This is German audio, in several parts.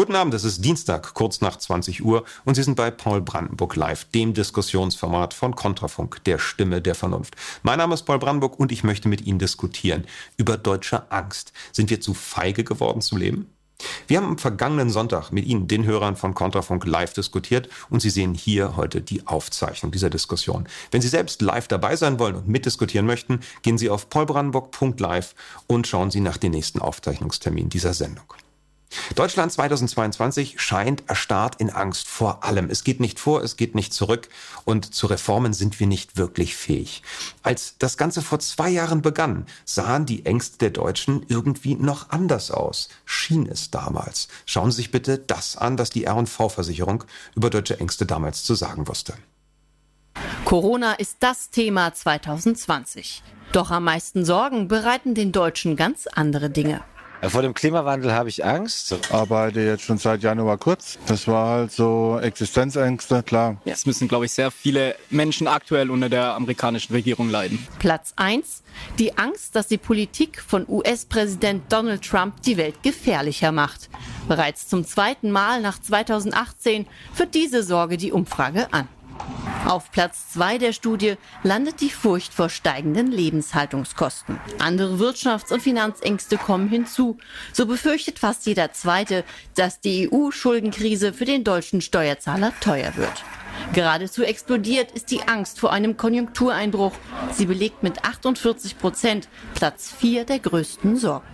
Guten Abend, es ist Dienstag, kurz nach 20 Uhr und Sie sind bei Paul Brandenburg Live, dem Diskussionsformat von Kontrafunk, der Stimme der Vernunft. Mein Name ist Paul Brandenburg und ich möchte mit Ihnen diskutieren über deutsche Angst. Sind wir zu feige geworden zu leben? Wir haben am vergangenen Sonntag mit Ihnen, den Hörern von Kontrafunk, live diskutiert und Sie sehen hier heute die Aufzeichnung dieser Diskussion. Wenn Sie selbst live dabei sein wollen und mitdiskutieren möchten, gehen Sie auf paulbrandenburg.live und schauen Sie nach den nächsten Aufzeichnungstermin dieser Sendung. Deutschland 2022 scheint erstarrt in Angst vor allem. Es geht nicht vor, es geht nicht zurück und zu Reformen sind wir nicht wirklich fähig. Als das Ganze vor zwei Jahren begann, sahen die Ängste der Deutschen irgendwie noch anders aus. Schien es damals. Schauen Sie sich bitte das an, was die R&V-Versicherung über deutsche Ängste damals zu sagen wusste. Corona ist das Thema 2020. Doch am meisten Sorgen bereiten den Deutschen ganz andere Dinge. Vor dem Klimawandel habe ich Angst. Arbeite jetzt schon seit Januar kurz. Das war halt so Existenzängste, klar. Jetzt müssen, glaube ich, sehr viele Menschen aktuell unter der amerikanischen Regierung leiden. Platz 1. Die Angst, dass die Politik von US-Präsident Donald Trump die Welt gefährlicher macht. Bereits zum zweiten Mal nach 2018 führt diese Sorge die Umfrage an. Auf Platz zwei der Studie landet die Furcht vor steigenden Lebenshaltungskosten. Andere Wirtschafts- und Finanzängste kommen hinzu. So befürchtet fast jeder Zweite, dass die EU-Schuldenkrise für den deutschen Steuerzahler teuer wird. Geradezu explodiert ist die Angst vor einem Konjunktureinbruch. Sie belegt mit 48 Prozent Platz vier der größten Sorgen.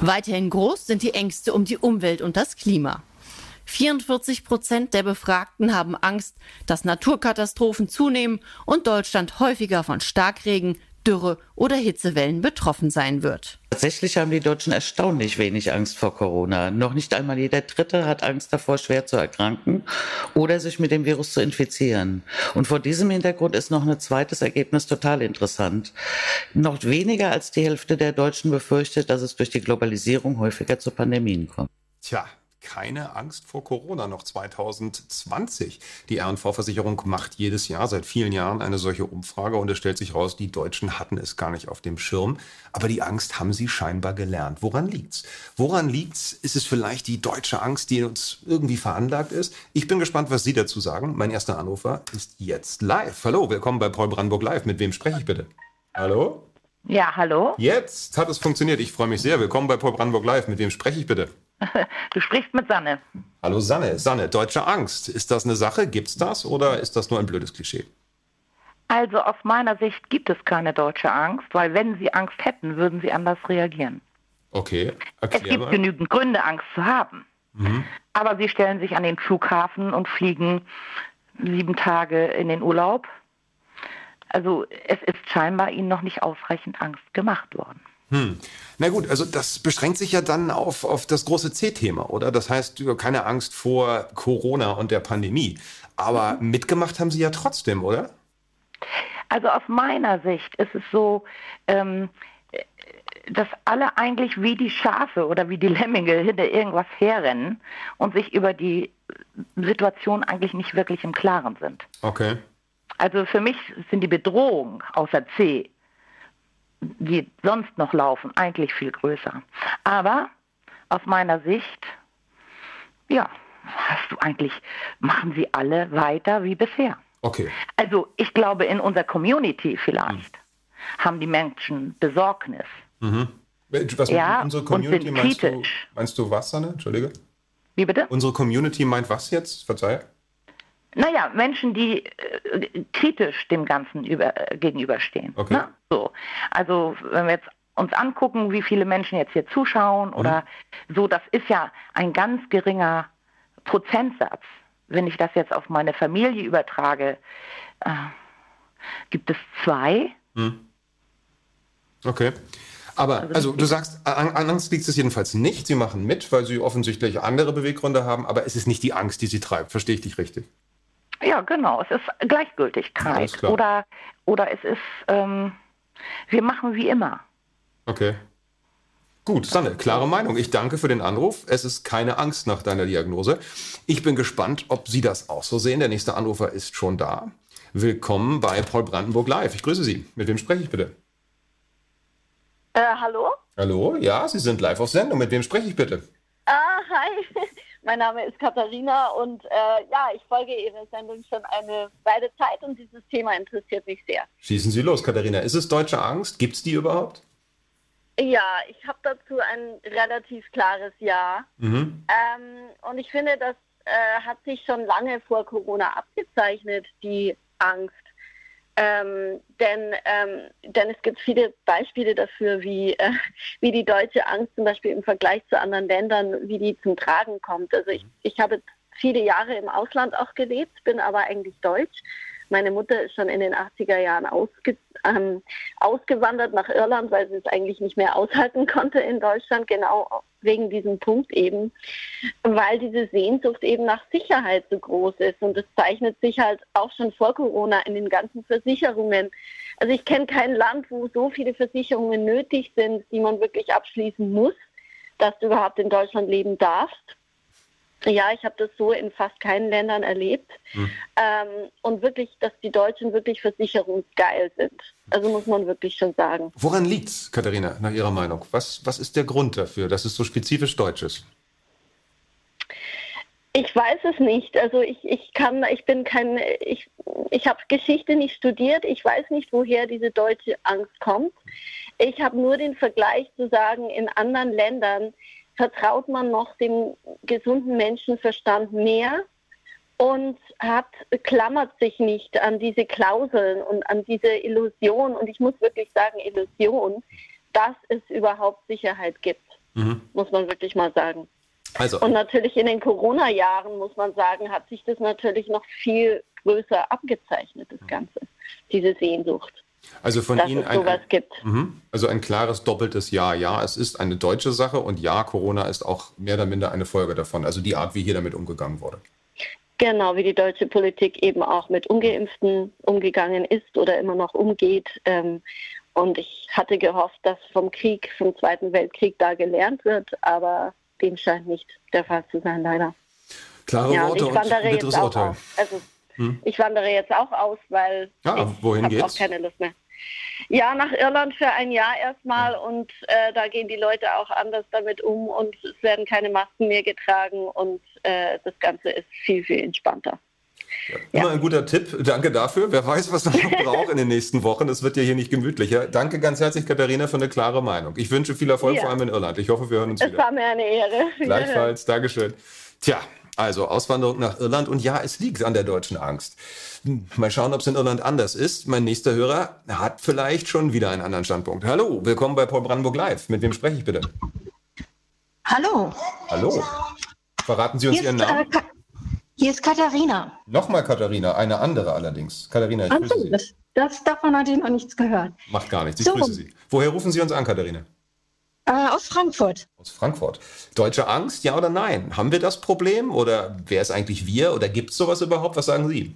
Weiterhin groß sind die Ängste um die Umwelt und das Klima. 44 Prozent der Befragten haben Angst, dass Naturkatastrophen zunehmen und Deutschland häufiger von Starkregen, Dürre oder Hitzewellen betroffen sein wird. Tatsächlich haben die Deutschen erstaunlich wenig Angst vor Corona. Noch nicht einmal jeder Dritte hat Angst davor, schwer zu erkranken oder sich mit dem Virus zu infizieren. Und vor diesem Hintergrund ist noch ein zweites Ergebnis total interessant. Noch weniger als die Hälfte der Deutschen befürchtet, dass es durch die Globalisierung häufiger zu Pandemien kommt. Tja, keine Angst vor Corona noch 2020. Die R&V-Versicherung macht jedes Jahr seit vielen Jahren eine solche Umfrage und es stellt sich raus, die Deutschen hatten es gar nicht auf dem Schirm, aber die Angst haben sie scheinbar gelernt. Woran liegt's? Woran liegt's? Ist es vielleicht die deutsche Angst, die uns irgendwie veranlagt ist? Ich bin gespannt, was Sie dazu sagen. Mein erster Anrufer ist jetzt live. Hallo, willkommen bei Paul Brandenburg Live. Mit wem spreche ich bitte? Hallo? Ja, hallo? Jetzt hat es funktioniert. Ich freue mich sehr. Willkommen bei Paul Brandenburg Live. Mit wem spreche ich bitte? Du sprichst mit Sanne. Hallo Sanne. Sanne, deutsche Angst. Ist das eine Sache? Gibt's das oder ist das nur ein blödes Klischee? Also aus meiner Sicht gibt es keine deutsche Angst, weil wenn sie Angst hätten, würden sie anders reagieren. Okay, erklär Es gibt mal. genügend Gründe, Angst zu haben. Mhm. Aber sie stellen sich an den Flughafen und fliegen sieben Tage in den Urlaub. Also es ist scheinbar ihnen noch nicht ausreichend Angst gemacht worden. Hm. Na gut, also das beschränkt sich ja dann auf, auf das große C-Thema, oder? Das heißt, keine Angst vor Corona und der Pandemie. Aber mhm. mitgemacht haben Sie ja trotzdem, oder? Also aus meiner Sicht ist es so, ähm, dass alle eigentlich wie die Schafe oder wie die Lemminge hinter irgendwas herrennen und sich über die Situation eigentlich nicht wirklich im Klaren sind. Okay. Also für mich sind die Bedrohungen außer C die sonst noch laufen, eigentlich viel größer. Aber aus meiner Sicht, ja, hast du eigentlich, machen sie alle weiter wie bisher. Okay. Also ich glaube, in unserer Community vielleicht mhm. haben die Menschen Besorgnis. Mhm. Was ja, unsere Community meinst du, kritisch. meinst du was, Sanne? Entschuldige. Wie bitte? Unsere Community meint was jetzt? Verzeih. Naja, Menschen, die äh, kritisch dem Ganzen über, äh, gegenüberstehen. Okay. Ne? So. Also wenn wir jetzt uns angucken, wie viele Menschen jetzt hier zuschauen oder so, das ist ja ein ganz geringer Prozentsatz. Wenn ich das jetzt auf meine Familie übertrage, äh, gibt es zwei. Hm. Okay. Aber, also du sagst, an an Angst liegt es jedenfalls nicht. Sie machen mit, weil sie offensichtlich andere Beweggründe haben, aber es ist nicht die Angst, die sie treibt. Verstehe ich dich richtig? Ja, genau. Es ist Gleichgültigkeit. Oder, oder es ist, ähm, wir machen wie immer. Okay. Gut, Sanne, klare Meinung. Ich danke für den Anruf. Es ist keine Angst nach deiner Diagnose. Ich bin gespannt, ob Sie das auch so sehen. Der nächste Anrufer ist schon da. Willkommen bei Paul Brandenburg Live. Ich grüße Sie. Mit wem spreche ich bitte? Äh, hallo? Hallo? Ja, Sie sind live auf Sendung. Mit wem spreche ich bitte? Ah, hi. Mein Name ist Katharina und äh, ja, ich folge Ihrer Sendung schon eine Weile Zeit und dieses Thema interessiert mich sehr. Schießen Sie los, Katharina. Ist es deutsche Angst? Gibt es die überhaupt? Ja, ich habe dazu ein relativ klares Ja. Mhm. Ähm, und ich finde, das äh, hat sich schon lange vor Corona abgezeichnet, die Angst. Ähm, denn, ähm, denn es gibt viele Beispiele dafür, wie, äh, wie die deutsche Angst zum Beispiel im Vergleich zu anderen Ländern, wie die zum Tragen kommt. Also ich, ich habe viele Jahre im Ausland auch gelebt, bin aber eigentlich deutsch. Meine Mutter ist schon in den 80er Jahren ausge, ähm, ausgewandert nach Irland, weil sie es eigentlich nicht mehr aushalten konnte in Deutschland, genau wegen diesem Punkt eben, weil diese Sehnsucht eben nach Sicherheit so groß ist. Und das zeichnet sich halt auch schon vor Corona in den ganzen Versicherungen. Also ich kenne kein Land, wo so viele Versicherungen nötig sind, die man wirklich abschließen muss, dass du überhaupt in Deutschland leben darfst. Ja, ich habe das so in fast keinen Ländern erlebt. Hm. Ähm, und wirklich, dass die Deutschen wirklich versicherungsgeil sind. Also muss man wirklich schon sagen. Woran liegt's, Katharina, nach Ihrer Meinung? Was, was ist der Grund dafür, dass es so spezifisch deutsch ist? Ich weiß es nicht. Also ich, ich kann, ich bin kein, ich, ich habe Geschichte nicht studiert. Ich weiß nicht, woher diese deutsche Angst kommt. Ich habe nur den Vergleich zu sagen, in anderen Ländern vertraut man noch dem gesunden Menschenverstand mehr und hat, klammert sich nicht an diese Klauseln und an diese Illusion. Und ich muss wirklich sagen, Illusion, dass es überhaupt Sicherheit gibt, Mhm. muss man wirklich mal sagen. Also, Und natürlich in den Corona-Jahren, muss man sagen, hat sich das natürlich noch viel größer abgezeichnet, das Ganze, diese Sehnsucht. Also von dass Ihnen es ein, sowas gibt. Mhm. also ein klares doppeltes Ja. Ja, es ist eine deutsche Sache und ja, Corona ist auch mehr oder minder eine Folge davon. Also die Art, wie hier damit umgegangen wurde. Genau, wie die deutsche Politik eben auch mit Ungeimpften umgegangen ist oder immer noch umgeht. Ähm, und ich hatte gehofft, dass vom Krieg, vom Zweiten Weltkrieg da gelernt wird, aber dem scheint nicht der Fall zu sein, leider. Klare ja, und Worte ich und bitteres Urteil. aus. Also Hm. ich wandere jetzt auch aus, weil Ja, wohin ich habe auch geht's? keine Lust mehr. Ja, nach Irland für ein Jahr erstmal und äh, da gehen die Leute auch anders damit um und es werden keine Masken mehr getragen und äh, das Ganze ist viel, viel entspannter. Immer ein guter Tipp. Danke dafür. Wer weiß, was man noch braucht in den nächsten Wochen. Es wird ja hier nicht gemütlicher. Danke ganz herzlich, Katharina, für eine klare Meinung. Ich wünsche viel Erfolg, Ja. vor allem in Irland. Ich hoffe, wir hören uns Es wieder. war mir eine Ehre. Gleichfalls. Dankeschön. Tja, also Auswanderung nach Irland und ja, es liegt an der deutschen Angst. Hm, Mal schauen, ob es in Irland anders ist. Mein nächster Hörer hat vielleicht schon wieder einen anderen Standpunkt. Hallo, willkommen bei Paul Brandenburg Live. Mit wem spreche ich bitte? Hallo, Hallo. Verraten Sie uns hier Ihren ist, äh, Namen? Ka hier ist Katharina. Nochmal Katharina, eine andere allerdings. Katharina, ich Ach grüße so, Sie. das, das, davon hatte ich noch nichts gehört. Macht gar nichts, ich So. grüße Sie. Woher rufen Sie uns an, Katharina? Äh, aus Frankfurt. Aus Frankfurt. Deutsche Angst, ja oder nein? Haben wir das Problem oder wer ist eigentlich wir oder gibt es sowas überhaupt? Was sagen Sie?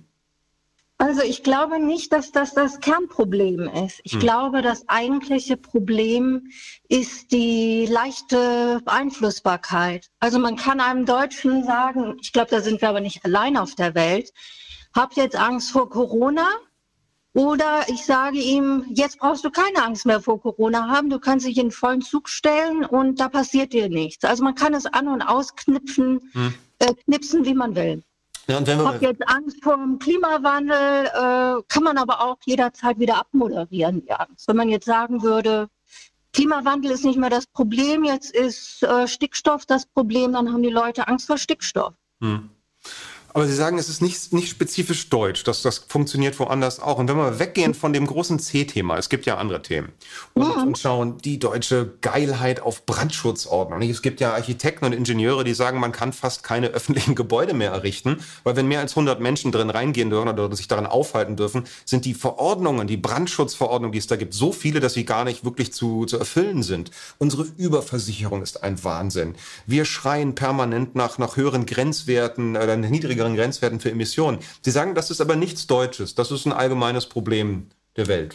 Also ich glaube nicht, dass das das Kernproblem ist. Ich Hm. glaube, das eigentliche Problem ist die leichte Beeinflussbarkeit. Also man kann einem Deutschen sagen, ich glaube, da sind wir aber nicht allein auf der Welt, habt jetzt Angst vor Corona? Oder ich sage ihm, jetzt brauchst du keine Angst mehr vor Corona haben, du kannst dich in vollen Zug stellen und da passiert dir nichts. Also man kann es an- und ausknipsen, hm. äh, knipsen, wie man will. Ja, und wenn wir Hab jetzt Angst vor dem Klimawandel, äh, kann man aber auch jederzeit wieder abmoderieren, die Angst. Wenn man jetzt sagen würde, Klimawandel ist nicht mehr das Problem, jetzt ist äh, Stickstoff das Problem, dann haben die Leute Angst vor Stickstoff. Hm. Aber Sie sagen, es ist nicht, nicht spezifisch deutsch, das, das funktioniert woanders auch. Und wenn wir weggehen von dem großen C-Thema, es gibt ja andere Themen, und, ja. und schauen, die deutsche Geilheit auf Brandschutzordnung. Es gibt ja Architekten und Ingenieure, die sagen, man kann fast keine öffentlichen Gebäude mehr errichten, weil wenn mehr als 100 Menschen drin reingehen dürfen oder sich daran aufhalten dürfen, sind die Verordnungen, die Brandschutzverordnungen, die es da gibt, so viele, dass sie gar nicht wirklich zu, zu erfüllen sind. Unsere Überversicherung ist ein Wahnsinn. Wir schreien permanent nach, nach höheren Grenzwerten oder niedrigeren niedrigeren Grenzwerten für Emissionen. Sie sagen, das ist aber nichts Deutsches. Das ist ein allgemeines Problem der Welt.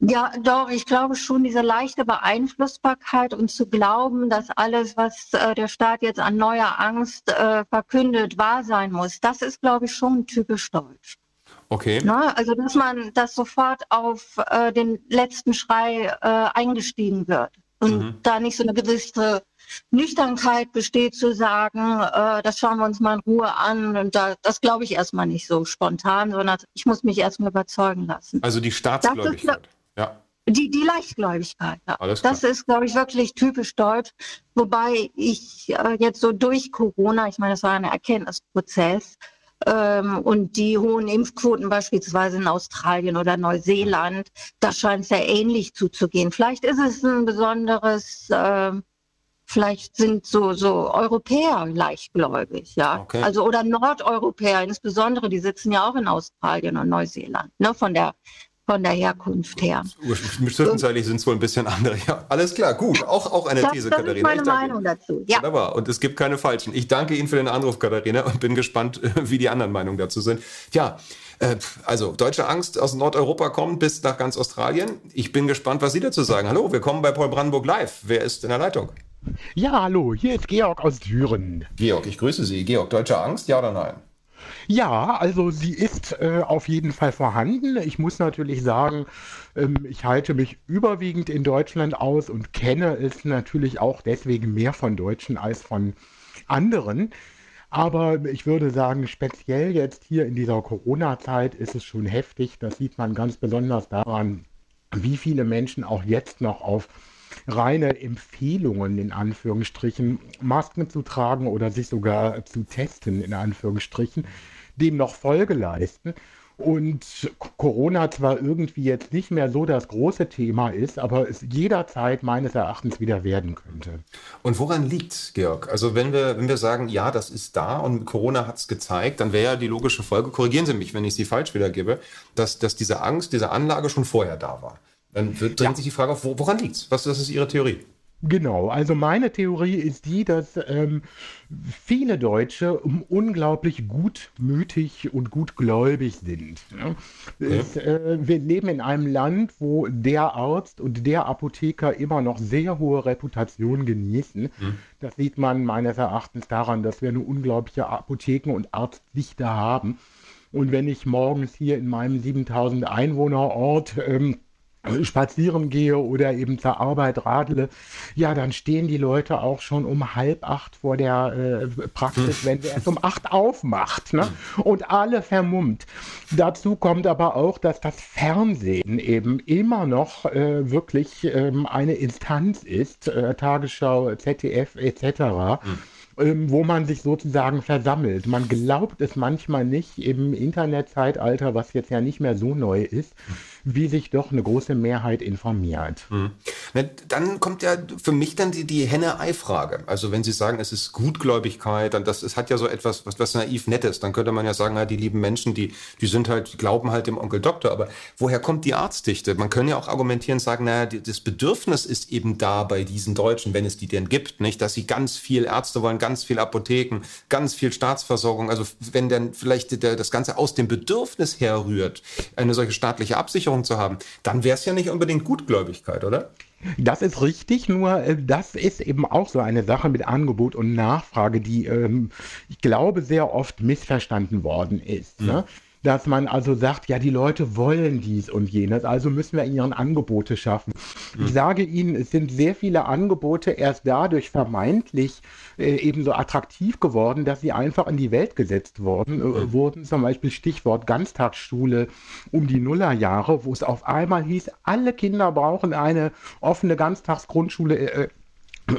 Ja, doch, ich glaube schon, diese leichte Beeinflussbarkeit und zu glauben, dass alles, was äh, der Staat jetzt an neuer Angst äh, verkündet, wahr sein muss, das ist, glaube ich, schon typisch deutsch. Okay. Na, also, dass man das sofort auf äh, den letzten Schrei äh, eingestiegen wird und mhm. da nicht so eine gewisse Nüchternheit besteht zu sagen, äh, das schauen wir uns mal in Ruhe an. Und da, das glaube ich erstmal nicht so spontan, sondern ich muss mich erstmal überzeugen lassen. Also die Staatsgläubigkeit. Ist, ja. Die, die Leichtgläubigkeit, ja. Das ist, glaube ich, wirklich typisch deutsch. Wobei ich äh, jetzt so durch Corona, ich meine, das war ein Erkenntnisprozess, ähm, und die hohen Impfquoten beispielsweise in Australien oder Neuseeland, da scheint es sehr ähnlich zuzugehen. Vielleicht ist es ein besonderes äh, Vielleicht sind so, so Europäer leichtgläubig, ja. Okay. Also, oder Nordeuropäer insbesondere, die sitzen ja auch in Australien und Neuseeland, ne, von der, von der Herkunft her. Zwischenzeitlich sind es wohl ein bisschen andere. Ja, alles klar, gut. Auch, auch eine das, These, das Katharina. Das ist meine Meinung dazu. Ja. Wunderbar. Und es gibt keine falschen. Ich danke Ihnen für den Anruf, Katharina, und bin gespannt, wie die anderen Meinungen dazu sind. Ja, äh, also deutsche Angst aus Nordeuropa kommt bis nach ganz Australien. Ich bin gespannt, was Sie dazu sagen. Hallo, willkommen bei Paul Brandenburg Live. Wer ist in der Leitung? Ja, hallo, hier ist Georg aus Düren. Georg, ich grüße Sie. Georg, deutsche Angst, ja oder nein? Ja, also sie ist äh, auf jeden Fall vorhanden. Ich muss natürlich sagen, ähm, ich halte mich überwiegend in Deutschland aus und kenne es natürlich auch deswegen mehr von Deutschen als von anderen. Aber ich würde sagen, speziell jetzt hier in dieser Corona-Zeit ist es schon heftig. Das sieht man ganz besonders daran, wie viele Menschen auch jetzt noch auf reine Empfehlungen in Anführungsstrichen, Masken zu tragen oder sich sogar zu testen in Anführungsstrichen, dem noch Folge leisten. Und Corona zwar irgendwie jetzt nicht mehr so das große Thema ist, aber es jederzeit meines Erachtens wieder werden könnte. Und woran liegt, Georg? Also wenn wir, wenn wir sagen, ja, das ist da und Corona hat es gezeigt, dann wäre ja die logische Folge, korrigieren Sie mich, wenn ich sie falsch wiedergebe, dass, dass diese Angst, diese Anlage schon vorher da war. Dann drängt ja. sich die Frage auf, woran liegt es? Was, was ist Ihre Theorie? Genau, also meine Theorie ist die, dass ähm, viele Deutsche unglaublich gutmütig und gutgläubig sind. Ja? Es, äh, wir leben in einem Land, wo der Arzt und der Apotheker immer noch sehr hohe Reputation genießen. Mhm. Das sieht man meines Erachtens daran, dass wir eine unglaubliche Apotheken- und Arztdichte haben. Und wenn ich morgens hier in meinem 7000 Einwohnerort ähm, spazieren gehe oder eben zur Arbeit radle, ja, dann stehen die Leute auch schon um halb acht vor der äh, Praxis, wenn sie erst um acht aufmacht. Ne? Und alle vermummt. Dazu kommt aber auch, dass das Fernsehen eben immer noch äh, wirklich ähm, eine Instanz ist, äh, Tagesschau, ZDF etc. Mhm wo man sich sozusagen versammelt. Man glaubt es manchmal nicht im Internetzeitalter, was jetzt ja nicht mehr so neu ist, wie sich doch eine große Mehrheit informiert. Mhm. Dann kommt ja für mich dann die, die Henne-Ei-Frage. Also wenn Sie sagen, es ist Gutgläubigkeit, dann das es hat ja so etwas, was, was naiv nettes, dann könnte man ja sagen, ja, die lieben Menschen, die, die sind halt, glauben halt dem Onkel Doktor. Aber woher kommt die Arztdichte? Man könnte ja auch argumentieren und sagen, naja, das Bedürfnis ist eben da bei diesen Deutschen, wenn es die denn gibt, nicht, dass sie ganz viel Ärzte wollen, ganz viel Apotheken, ganz viel Staatsversorgung. Also wenn dann vielleicht der, das Ganze aus dem Bedürfnis herrührt, eine solche staatliche Absicherung Erfahrung zu haben, dann wäre es ja nicht unbedingt Gutgläubigkeit, oder? Das ist richtig, nur äh, das ist eben auch so eine Sache mit Angebot und Nachfrage, die, ähm, ich glaube, sehr oft missverstanden worden ist. Mhm. Ne? Dass man also sagt, ja, die Leute wollen dies und jenes, also müssen wir ihnen Angebote schaffen. Mhm. Ich sage Ihnen, es sind sehr viele Angebote erst dadurch vermeintlich äh, ebenso attraktiv geworden, dass sie einfach in die Welt gesetzt worden, äh, mhm. wurden. Zum Beispiel Stichwort Ganztagsschule um die Nullerjahre, wo es auf einmal hieß, alle Kinder brauchen eine offene Ganztagsgrundschule äh,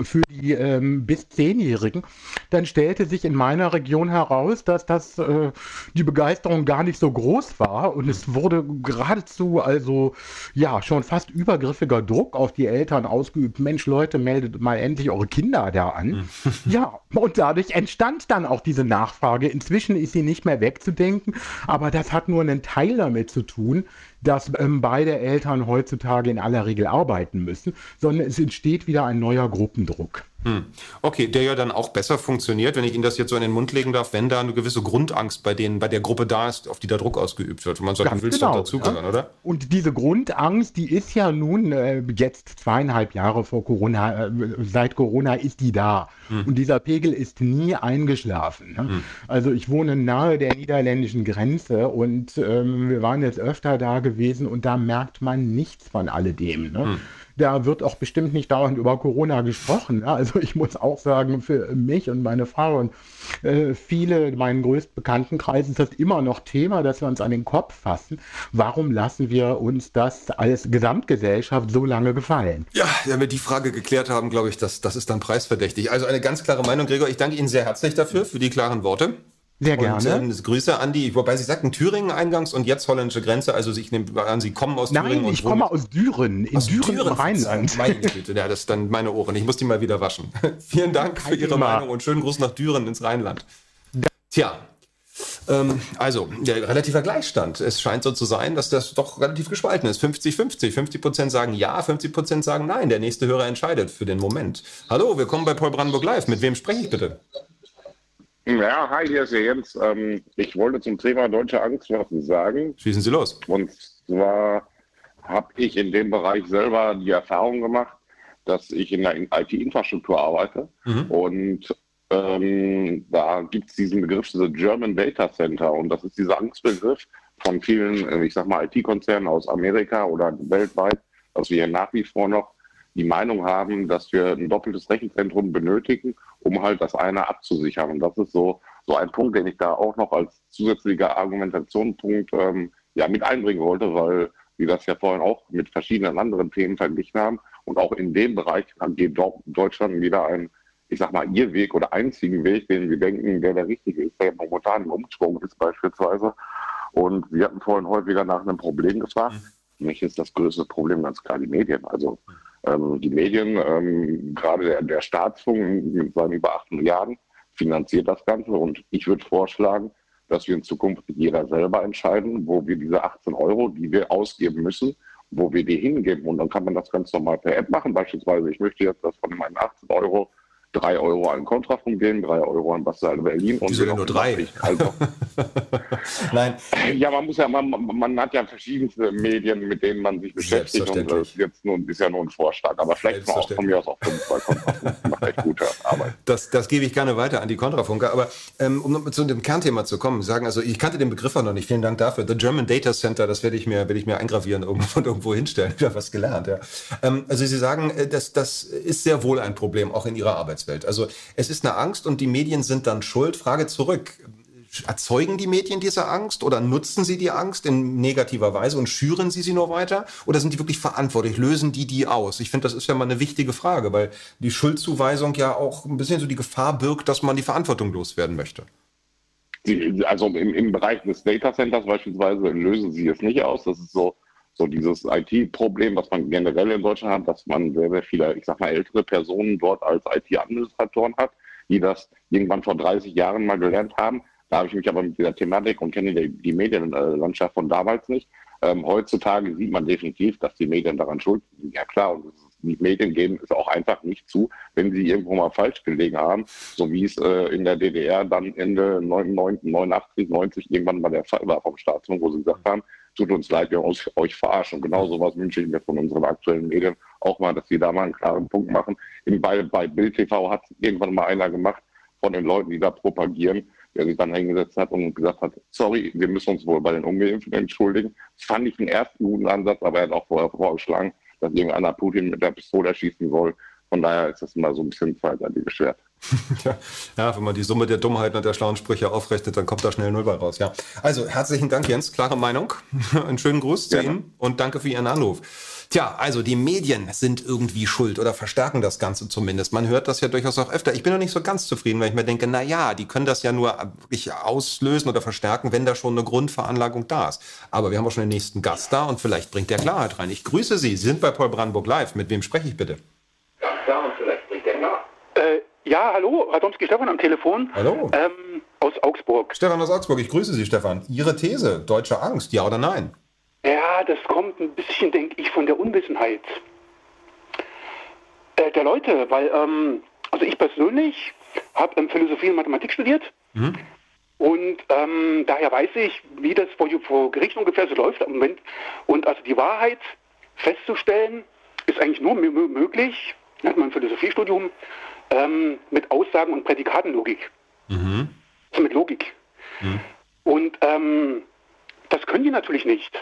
für die ähm, bis Zehnjährigen, dann stellte sich in meiner Region heraus, dass das äh, die Begeisterung gar nicht so groß war und es wurde geradezu also ja schon fast übergriffiger Druck auf die Eltern ausgeübt. Mensch, Leute, meldet mal endlich eure Kinder da an. Hm. ja, und dadurch entstand dann auch diese Nachfrage. Inzwischen ist sie nicht mehr wegzudenken, aber das hat nur einen Teil damit zu tun, dass ähm, beide Eltern heutzutage in aller Regel arbeiten müssen, sondern es entsteht wieder ein neuer Gruppendruck. Hm. Okay, der ja dann auch besser funktioniert, wenn ich Ihnen das jetzt so in den Mund legen darf, wenn da eine gewisse Grundangst bei denen, bei der Gruppe da ist, auf die da Druck ausgeübt wird. Und man sagt, Ganz du willst genau, doch dazugehören, ja? oder? Und diese Grundangst, die ist ja nun äh, jetzt zweieinhalb Jahre vor Corona, äh, seit Corona ist die da. Hm. Und dieser Pegel ist nie eingeschlafen. Ne? Hm. Also ich wohne nahe der niederländischen Grenze und ähm, wir waren jetzt öfter da gewesen und da merkt man nichts von alledem. Ne? Da wird auch bestimmt nicht dauernd über Corona gesprochen. Also ich muss auch sagen, für mich und meine Frau und äh, viele meinen größten Bekanntenkreisen ist das immer noch Thema, dass wir uns an den Kopf fassen. Warum lassen wir uns das als Gesamtgesellschaft so lange gefallen? Ja, wenn wir die Frage geklärt haben, glaube ich, das, das ist dann preisverdächtig. Also eine ganz klare Meinung, Gregor. Ich danke Ihnen sehr herzlich dafür, für die klaren Worte. Sehr gerne. Und, ähm, Grüße an die, wobei Sie sagten Thüringen eingangs und jetzt holländische Grenze. Also ich nehme an, Sie kommen aus Nein, Thüringen. Nein, ich komme aus Düren, in aus Düren, Düren im Rheinland. Meine Güte, ja, das dann meine Ohren. Ich muss die mal wieder waschen. Vielen Dank für Ihre Meinung und schönen Gruß nach Düren ins Rheinland. Tja, ähm, also, ja, relativer Gleichstand. Es scheint so zu sein, dass das doch relativ gespalten ist. 50-50. 50 Prozent sagen ja, 50 Prozent sagen nein. Der nächste Hörer entscheidet für den Moment. Hallo, willkommen bei Paul Brandenburg Live. Mit wem spreche ich bitte? Ja, hi, hier ist der Jens. Ähm, ich wollte zum Thema deutsche Angst was sagen. Schießen Sie los. Und zwar habe ich in dem Bereich selber die Erfahrung gemacht, dass ich in der IT-Infrastruktur arbeite. Mhm. Und ähm, da gibt es diesen Begriff, diese German Data Center. Und das ist dieser Angstbegriff von vielen, äh, ich sag mal, IT-Konzernen aus Amerika oder weltweit, dass wir nach wie vor noch die Meinung haben, dass wir ein doppeltes Rechenzentrum benötigen, um halt das eine abzusichern. Und das ist so, so ein Punkt, den ich da auch noch als zusätzlicher Argumentationspunkt ähm, ja, mit einbringen wollte, weil wir das ja vorhin auch mit verschiedenen anderen Themen verglichen haben. Und auch in dem Bereich geht Deutschland wieder ein, ich sag mal, ihr Weg oder einzigen Weg, den wir denken, der der richtige ist, der momentan im Umschwung ist beispielsweise. Und wir hatten vorhin häufiger nach einem Problem gefragt. Mhm. Für mich ist das größte Problem ganz klar die Medien. Also ähm, die Medien, ähm, gerade der, der Staatsfunk mit seinen über 8 Milliarden, finanziert das Ganze. Und ich würde vorschlagen, dass wir in Zukunft jeder selber entscheiden, wo wir diese 18 Euro, die wir ausgeben müssen, wo wir die hingeben. Und dann kann man das ganz normal per App machen. Beispielsweise, ich möchte jetzt, dass von meinen 18 Euro drei Euro an Kontrafunk gehen, drei Euro an Basel Berlin. Und Wieso nur drei? Also, Nein. Ja, man muss ja, man, man hat ja verschiedenste Medien, mit denen man sich beschäftigt und das ist jetzt nun, ist ja nur ein Vorschlag. Aber vielleicht mal auch von mir aus auch fünf, weil Kontrafunk macht echt gute Arbeit. Das, das gebe ich gerne weiter an die Kontrafunker. Aber ähm, um zu dem Kernthema zu kommen, sagen, also ich kannte den Begriff auch noch nicht. Vielen Dank dafür. The German Data Center, das werde ich mir, werde ich mir eingravieren irgendwo, und irgendwo hinstellen. Ich habe was gelernt, ja. Ähm, also Sie sagen, äh, das, das ist sehr wohl ein Problem, auch in Ihrer Arbeit. Arbeitswelt. Also es ist eine Angst und die Medien sind dann schuld. Frage zurück. Erzeugen die Medien diese Angst oder nutzen sie die Angst in negativer Weise und schüren sie sie nur weiter? Oder sind die wirklich verantwortlich? Lösen die die aus? Ich finde, das ist ja mal eine wichtige Frage, weil die Schuldzuweisung ja auch ein bisschen so die Gefahr birgt, dass man die Verantwortung loswerden möchte. Also im, im Bereich des Data Centers beispielsweise lösen sie es nicht aus. Das ist so, so dieses IT-Problem, was man generell in Deutschland hat, dass man sehr, sehr viele, ich sag mal, ältere Personen dort als IT-Administratoren hat, die das irgendwann vor 30 Jahren mal gelernt haben. Da habe ich mich aber mit dieser Thematik und kenne die, die Medienlandschaft von damals nicht. Ähm, heutzutage sieht man definitiv, dass die Medien daran schuld sind. Ja klar, und die Medien geben es auch einfach nicht zu, wenn sie irgendwo mal falsch gelegen haben, so wie es äh, in der DDR dann Ende 89, 90 irgendwann mal der Fall war vom Staatsfunk, wo sie gesagt haben, tut uns leid, wir euch, euch verarschen. genau sowas wünsche ich mir von unseren aktuellen Medien auch mal, dass sie da mal einen klaren Punkt machen. Bei, bei Bild TV hat irgendwann mal einer gemacht von den Leuten, die da propagieren, der sich dann hingesetzt hat und gesagt hat, sorry, wir müssen uns wohl bei den Ungeimpften entschuldigen. Das fand ich den ersten guten Ansatz, aber er hat auch vorher vorgeschlagen, dass irgendeiner Putin mit der Pistole erschießen soll. Von daher ist das immer so ein bisschen zweiseitig Schwert. ja, ja, wenn man die Summe der Dummheiten und der schlauen Sprüche aufrechnet, dann kommt da schnell Null bei raus. Ja. Also herzlichen Dank, Jens. Klare Meinung. Einen schönen Gruß zu Ihnen und danke für Ihren Anruf. Tja, also die Medien sind irgendwie schuld oder verstärken das Ganze zumindest. Man hört das ja durchaus auch öfter. Ich bin noch nicht so ganz zufrieden, weil ich mir denke, na ja, die können das ja nur wirklich auslösen oder verstärken, wenn da schon eine Grundveranlagung da ist. Aber wir haben auch schon den nächsten Gast da und vielleicht bringt der Klarheit rein. Ich grüße Sie. Sie sind bei Paul Brandenburg Live. Mit wem spreche ich bitte? Ja, und vielleicht bringt der Klarheit. Äh, ja, hallo, Radomski Stefan am Telefon. Hallo. Ähm, aus Augsburg. Stefan aus Augsburg, ich grüße Sie, Stefan. Ihre These, deutsche Angst, ja oder nein? Ja, das kommt ein bisschen, denke ich, von der Unwissenheit äh, der Leute, weil, ähm, also ich persönlich habe ähm, Philosophie und Mathematik studiert mhm. und ähm, daher weiß ich, wie das vor, vor Gericht ungefähr so läuft im Moment. Und also die Wahrheit festzustellen, ist eigentlich nur möglich, hat man ein Philosophiestudium, ähm, mit Aussagen und Prädikatenlogik. Mhm. Also mit Logik. Mhm. Und ähm, das können die natürlich nicht.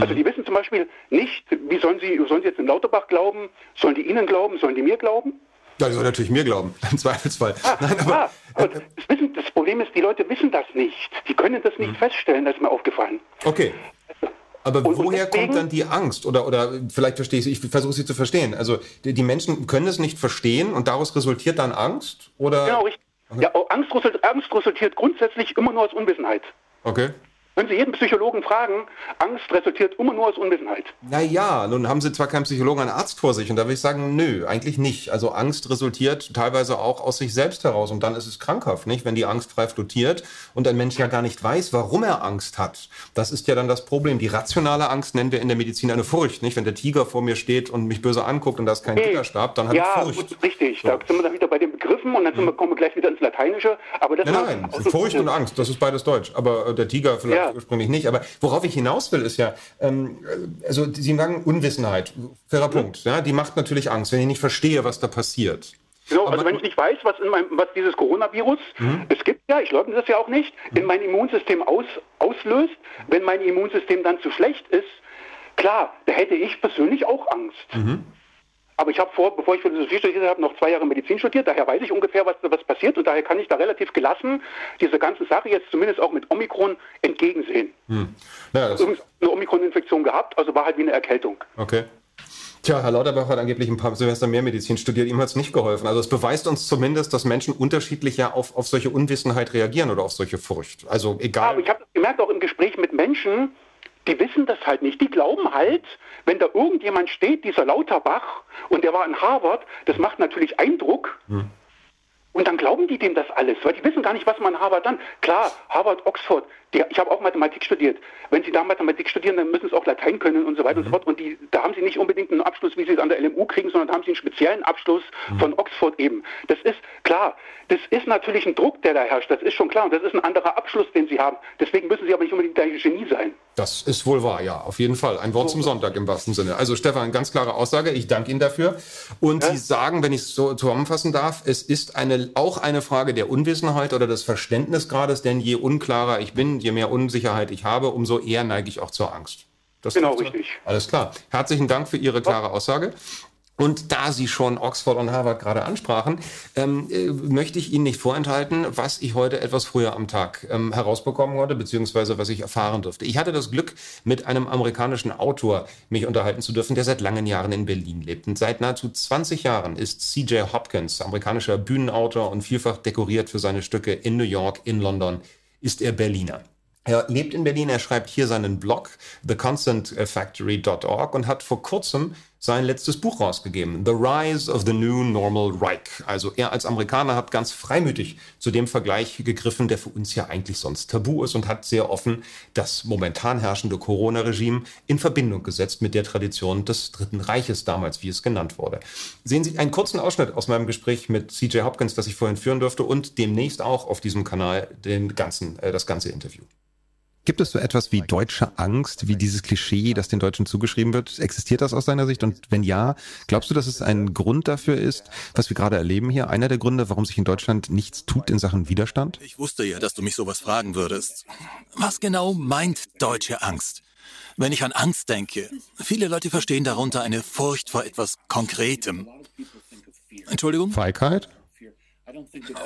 Also die wissen zum Beispiel nicht, wie sollen sie, sollen sie jetzt in Lauterbach glauben, sollen die Ihnen glauben, sollen die mir glauben? Ja, die sollen natürlich mir glauben, im Zweifelsfall. Ah, Nein, aber, ah, aber das, wissen, das, Problem ist, die Leute wissen das nicht. Die können das nicht mhm. feststellen, das ist mir aufgefallen. Okay. Aber und, woher und deswegen, kommt dann die Angst? Oder, oder vielleicht verstehe ich, ich versuche sie zu verstehen. Also die, die, Menschen können es nicht verstehen und daraus resultiert dann Angst? Oder? Genau, richtig. Okay. Ja, Angst, Angst resultiert grundsätzlich immer nur aus Unwissenheit. Okay. Wenn Sie jeden Psychologen fragen, Angst resultiert immer nur aus Unwissenheit. Naja, nun haben Sie zwar keinen Psychologen, einen Arzt vor sich und da würde ich sagen, nö, eigentlich nicht. Also Angst resultiert teilweise auch aus sich selbst heraus und dann ist es krankhaft, nicht? Wenn die Angst frei flottiert und ein Mensch ja gar nicht weiß, warum er Angst hat. Das ist ja dann das Problem. Die rationale Angst nennen wir in der Medizin eine Furcht, nicht? Wenn der Tiger vor mir steht und mich böse anguckt und da ist kein okay. Gitterstab, dann habe ja, ich Furcht. Gut, richtig. So. Da sind wir dann wieder bei den Begriffen und dann sind wir, kommen wir gleich wieder ins Lateinische. Aber das nein, nein, Furcht und Angst, das ist beides Deutsch. Aber äh, der Tiger vielleicht ja. Ursprünglich nicht. Aber worauf ich hinaus will, ist ja, ähm, also Sie sagen Unwissenheit, fairer mhm. Punkt. Ja, die macht natürlich Angst, wenn ich nicht verstehe, was da passiert. Genau, also wenn ich nicht weiß, was, in meinem, was dieses Coronavirus, mhm. es gibt ja, ich leugne das ja auch nicht, in mhm. mein Immunsystem aus, auslöst, wenn mein Immunsystem dann zu schlecht ist, klar, da hätte ich persönlich auch Angst. Mhm. Aber ich habe vor, bevor ich Philosophie studiert habe, noch zwei Jahre Medizin studiert. Daher weiß ich ungefähr, was, was passiert. Und daher kann ich da relativ gelassen diese ganze Sache jetzt zumindest auch mit Omikron entgegensehen. Hm. Naja, das Übrigens eine Omikron-Infektion gehabt, also war halt wie eine Erkältung. Okay. Tja, Herr Lauterbach hat angeblich ein paar Semester mehr Medizin studiert, ihm hat es nicht geholfen. Also es beweist uns zumindest, dass Menschen unterschiedlich ja auf, auf solche Unwissenheit reagieren oder auf solche Furcht. Also egal. Ja, aber ich habe gemerkt, auch im Gespräch mit Menschen, die wissen das halt nicht. Die glauben halt, wenn da irgendjemand steht, dieser Lauterbach, und der war in Harvard, das macht natürlich Eindruck. Hm. Und dann glauben die dem das alles, weil die wissen gar nicht, was man Harvard dann. Klar, Harvard, Oxford, die, ich habe auch Mathematik studiert. Wenn Sie da Mathematik studieren, dann müssen Sie auch Latein können und so weiter mhm. und so mhm. fort. Und die, da haben Sie nicht unbedingt einen Abschluss, wie Sie es an der LMU kriegen, sondern da haben Sie einen speziellen Abschluss mhm. von Oxford eben. Das ist klar. Das ist natürlich ein Druck, der da herrscht. Das ist schon klar. Und das ist ein anderer Abschluss, den Sie haben. Deswegen müssen Sie aber nicht unbedingt ein Genie sein. Das ist wohl wahr, ja. Auf jeden Fall. Ein Wort so. zum Sonntag im wahrsten Sinne. Also Stefan, ganz klare Aussage. Ich danke Ihnen dafür. Und ja? Sie sagen, wenn ich es so zusammenfassen darf, es ist eine, auch eine Frage der Unwissenheit oder des Verständnisgrades, denn je unklarer ich bin, je mehr Unsicherheit Sicherheit ich habe, umso eher neige ich auch zur Angst. Das genau, richtig. Alles klar. Herzlichen Dank für Ihre klare Aussage. Und da Sie schon Oxford und Harvard gerade ansprachen, ähm, äh, möchte ich Ihnen nicht vorenthalten, was ich heute etwas früher am Tag ähm, herausbekommen konnte, beziehungsweise was ich erfahren durfte. Ich hatte das Glück, mit einem amerikanischen Autor mich unterhalten zu dürfen, der seit langen Jahren in Berlin lebt. Und seit nahezu 20 Jahren ist CJ Hopkins, amerikanischer Bühnenautor und vielfach dekoriert für seine Stücke in New York, in London, ist er Berliner. Er lebt in Berlin, er schreibt hier seinen Blog theconstantfactory.org und hat vor kurzem sein letztes Buch rausgegeben, The Rise of the New Normal Reich. Also er als Amerikaner hat ganz freimütig zu dem Vergleich gegriffen, der für uns ja eigentlich sonst tabu ist und hat sehr offen das momentan herrschende Corona-Regime in Verbindung gesetzt mit der Tradition des Dritten Reiches damals, wie es genannt wurde. Sehen Sie einen kurzen Ausschnitt aus meinem Gespräch mit CJ Hopkins, das ich vorhin führen durfte und demnächst auch auf diesem Kanal den ganzen, äh, das ganze Interview. Gibt es so etwas wie deutsche Angst, wie dieses Klischee, das den Deutschen zugeschrieben wird? Existiert das aus deiner Sicht? Und wenn ja, glaubst du, dass es ein Grund dafür ist, was wir gerade erleben hier? Einer der Gründe, warum sich in Deutschland nichts tut in Sachen Widerstand? Ich wusste ja, dass du mich sowas fragen würdest. Was genau meint deutsche Angst? Wenn ich an Angst denke, viele Leute verstehen darunter eine Furcht vor etwas Konkretem. Entschuldigung? Feigheit?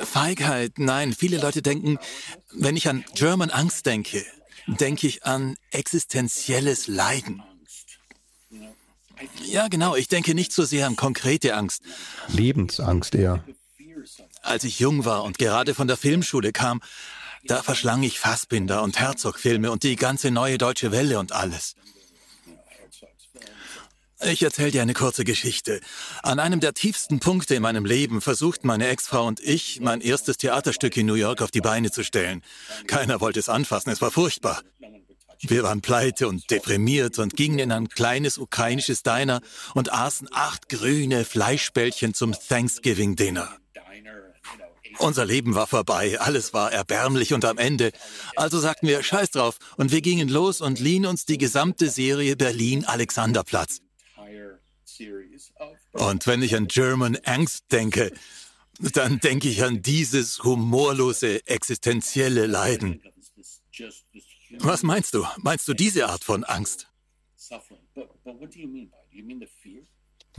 Feigheit, nein. Viele Leute denken, wenn ich an German Angst denke, denke ich an existenzielles Leiden. Ja, genau. Ich denke nicht so sehr an konkrete Angst. Lebensangst eher. Als ich jung war und gerade von der Filmschule kam, da verschlang ich Fassbinder und Herzog-Filme und die ganze neue deutsche Welle und alles. Ich erzähle dir eine kurze Geschichte. An einem der tiefsten Punkte in meinem Leben versuchten meine Ex-Frau und ich, mein erstes Theaterstück in New York auf die Beine zu stellen. Keiner wollte es anfassen, es war furchtbar. Wir waren pleite und deprimiert und gingen in ein kleines ukrainisches Diner und aßen acht grüne Fleischbällchen zum Thanksgiving-Dinner. Unser Leben war vorbei, alles war erbärmlich und am Ende. Also sagten wir, scheiß drauf, und wir gingen los und liehen uns die gesamte Serie Berlin-Alexanderplatz. Und wenn ich an German Angst denke, dann denke ich an dieses humorlose, existenzielle Leiden. Was meinst du? Meinst du diese Art von Angst?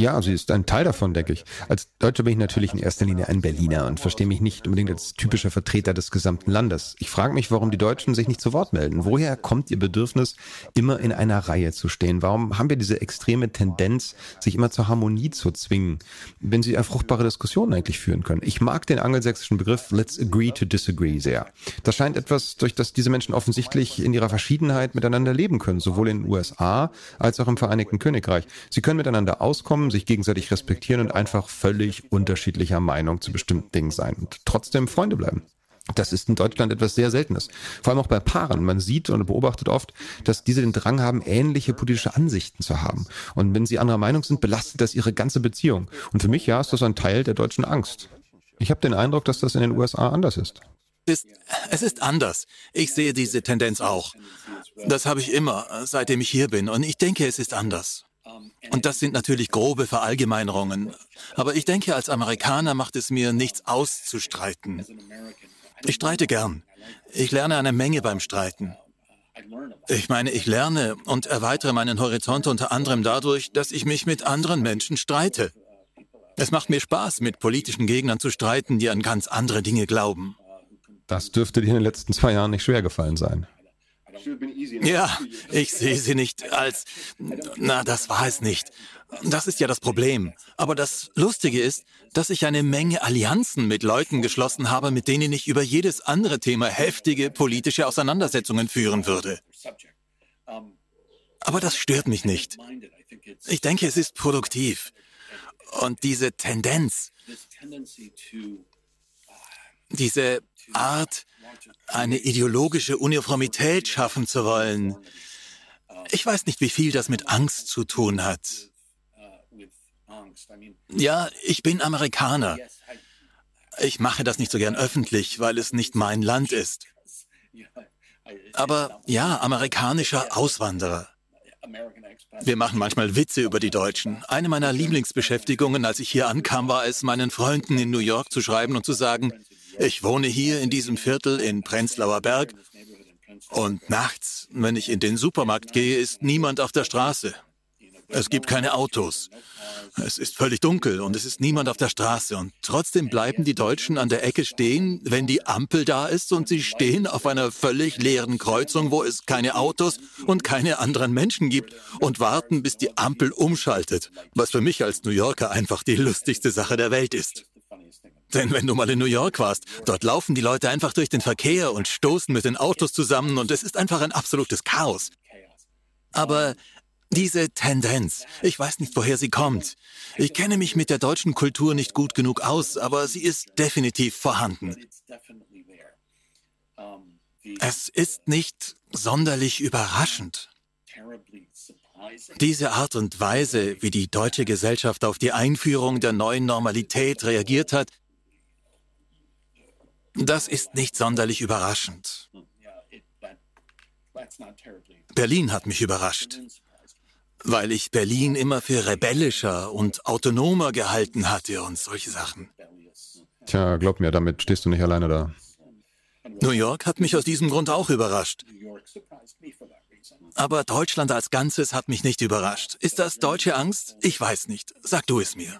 Ja, sie ist ein Teil davon, denke ich. Als Deutscher bin ich natürlich in erster Linie ein Berliner und verstehe mich nicht unbedingt als typischer Vertreter des gesamten Landes. Ich frage mich, warum die Deutschen sich nicht zu Wort melden. Woher kommt ihr Bedürfnis, immer in einer Reihe zu stehen? Warum haben wir diese extreme Tendenz, sich immer zur Harmonie zu zwingen, wenn sie eine fruchtbare Diskussion eigentlich führen können? Ich mag den angelsächsischen Begriff Let's agree to disagree sehr. Das scheint etwas, durch das diese Menschen offensichtlich in ihrer Verschiedenheit miteinander leben können, sowohl in den USA als auch im Vereinigten Königreich. Sie können miteinander auskommen, sich gegenseitig respektieren und einfach völlig unterschiedlicher Meinung zu bestimmten Dingen sein und trotzdem Freunde bleiben. Das ist in Deutschland etwas sehr Seltenes. Vor allem auch bei Paaren. Man sieht und beobachtet oft, dass diese den Drang haben, ähnliche politische Ansichten zu haben. Und wenn sie anderer Meinung sind, belastet das ihre ganze Beziehung. Und für mich, ja, ist das ein Teil der deutschen Angst. Ich habe den Eindruck, dass das in den USA anders ist. Ist, es ist anders. Ich sehe diese Tendenz auch. Das habe ich immer, seitdem ich hier bin. Und ich denke, es ist anders. Und das sind natürlich grobe Verallgemeinerungen. Aber ich denke, als Amerikaner macht es mir nichts auszustreiten. Ich streite gern. Ich lerne eine Menge beim Streiten. Ich meine, ich lerne und erweitere meinen Horizont unter anderem dadurch, dass ich mich mit anderen Menschen streite. Es macht mir Spaß, mit politischen Gegnern zu streiten, die an ganz andere Dinge glauben. Das dürfte dir in den letzten zwei Jahren nicht schwer gefallen sein. Ja, ich sehe sie nicht als... Na, das war es nicht. Das ist ja das Problem. Aber das Lustige ist, dass ich eine Menge Allianzen mit Leuten geschlossen habe, mit denen ich über jedes andere Thema heftige politische Auseinandersetzungen führen würde. Aber das stört mich nicht. Ich denke, es ist produktiv. Und diese Tendenz, diese Art, eine ideologische Uniformität schaffen zu wollen. Ich weiß nicht, wie viel das mit Angst zu tun hat. Ja, ich bin Amerikaner. Ich mache das nicht so gern öffentlich, weil es nicht mein Land ist. Aber ja, amerikanischer Auswanderer. Wir machen manchmal Witze über die Deutschen. Eine meiner Lieblingsbeschäftigungen, als ich hier ankam, war es, meinen Freunden in New York zu schreiben und zu sagen, ich wohne hier in diesem Viertel in Prenzlauer Berg und nachts, wenn ich in den Supermarkt gehe, ist niemand auf der Straße. Es gibt keine Autos. Es ist völlig dunkel und es ist niemand auf der Straße. Und trotzdem bleiben die Deutschen an der Ecke stehen, wenn die Ampel da ist und sie stehen auf einer völlig leeren Kreuzung, wo es keine Autos und keine anderen Menschen gibt und warten, bis die Ampel umschaltet. Was für mich als New Yorker einfach die lustigste Sache der Welt ist. Denn wenn du mal in New York warst, dort laufen die Leute einfach durch den Verkehr und stoßen mit den Autos zusammen und es ist einfach ein absolutes Chaos. Aber diese Tendenz, ich weiß nicht, woher sie kommt. Ich kenne mich mit der deutschen Kultur nicht gut genug aus, aber sie ist definitiv vorhanden. Es ist nicht sonderlich überraschend. Diese Art und Weise, wie die deutsche Gesellschaft auf die Einführung der neuen Normalität reagiert hat, das ist nicht sonderlich überraschend. Berlin hat mich überrascht, weil ich Berlin immer für rebellischer und autonomer gehalten hatte und solche Sachen. Tja, glaub mir, damit stehst du nicht alleine da. New York hat mich aus diesem Grund auch überrascht. Aber Deutschland als Ganzes hat mich nicht überrascht. Ist das deutsche Angst? Ich weiß nicht. Sag du es mir.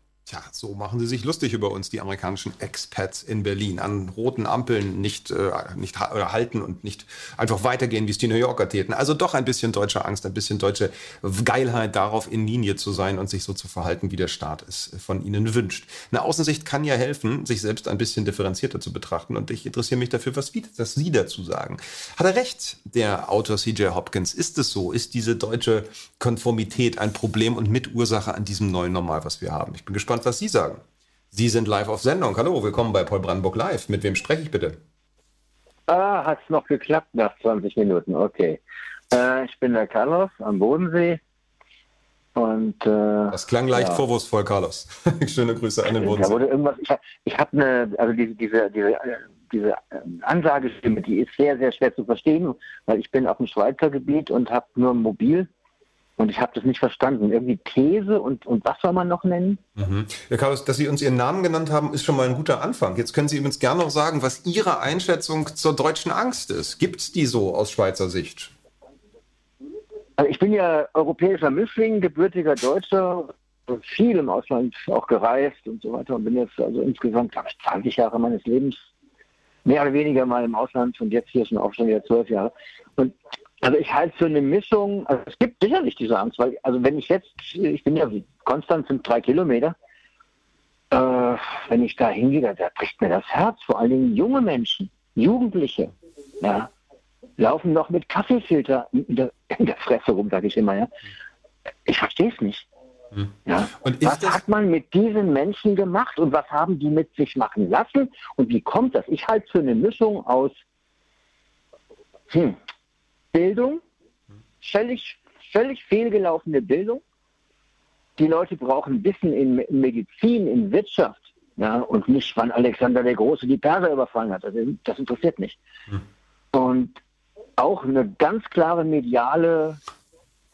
Tja, so machen sie sich lustig über uns, die amerikanischen Expats in Berlin. An roten Ampeln nicht, äh, nicht oder halten und nicht einfach weitergehen, wie es die New Yorker täten. Also doch ein bisschen deutsche Angst, ein bisschen deutsche Geilheit darauf, in Linie zu sein und sich so zu verhalten, wie der Staat es von ihnen wünscht. Eine Außensicht kann ja helfen, sich selbst ein bisschen differenzierter zu betrachten. Und ich interessiere mich dafür, was, was Sie dazu sagen. Hat er recht, der Autor CJ Hopkins? Ist es so? Ist diese deutsche Konformität ein Problem und Mitursache an diesem neuen Normal, was wir haben? Ich bin gespannt, was Sie sagen. Sie sind live auf Sendung. Hallo, willkommen bei Paul Brandenburg Live. Mit wem spreche ich bitte? Ah, hat es noch geklappt nach 20 Minuten. Okay. Äh, ich bin der Carlos am Bodensee. Und, äh, das klang leicht ja. vorwurfsvoll, Carlos. Schöne Grüße an den Bodensee. Irgendwas, ich habe hab eine, also diese, diese, diese, diese Ansagestimme, die ist sehr, sehr schwer zu verstehen, weil ich bin auf dem Schweizer Gebiet und habe nur mobil und ich habe das nicht verstanden. Irgendwie These und, und was soll man noch nennen? Mhm. Herr Carlos, dass Sie uns Ihren Namen genannt haben, ist schon mal ein guter Anfang. Jetzt können Sie uns gerne noch sagen, was Ihre Einschätzung zur deutschen Angst ist. Gibt es die so aus Schweizer Sicht? Also ich bin ja europäischer Mischling, gebürtiger Deutscher, viel im Ausland auch gereist und so weiter und bin jetzt also insgesamt, glaube ich, 20 Jahre meines Lebens mehr oder weniger mal im Ausland und jetzt hier schon auch schon wieder zwölf Jahre. Und also ich halte für eine Mischung, also es gibt sicherlich diese Angst, weil, also wenn ich jetzt, ich bin ja konstant sind drei Kilometer, äh, wenn ich da hingehe, da bricht mir das Herz, vor allen Dingen junge Menschen, Jugendliche, ja, laufen noch mit Kaffeefilter in der, in der Fresse rum, sage ich immer, ja. Ich verstehe es nicht. Hm. Ja. was hat man mit diesen Menschen gemacht und was haben die mit sich machen lassen und wie kommt das? Ich halte für eine Mischung aus, hm, Bildung, völlig, völlig fehlgelaufene Bildung. Die Leute brauchen Wissen in Medizin, in Wirtschaft, ja, und nicht, wann Alexander der Große die Perser überfallen hat. Das, das interessiert mich. Hm. Und auch eine ganz klare mediale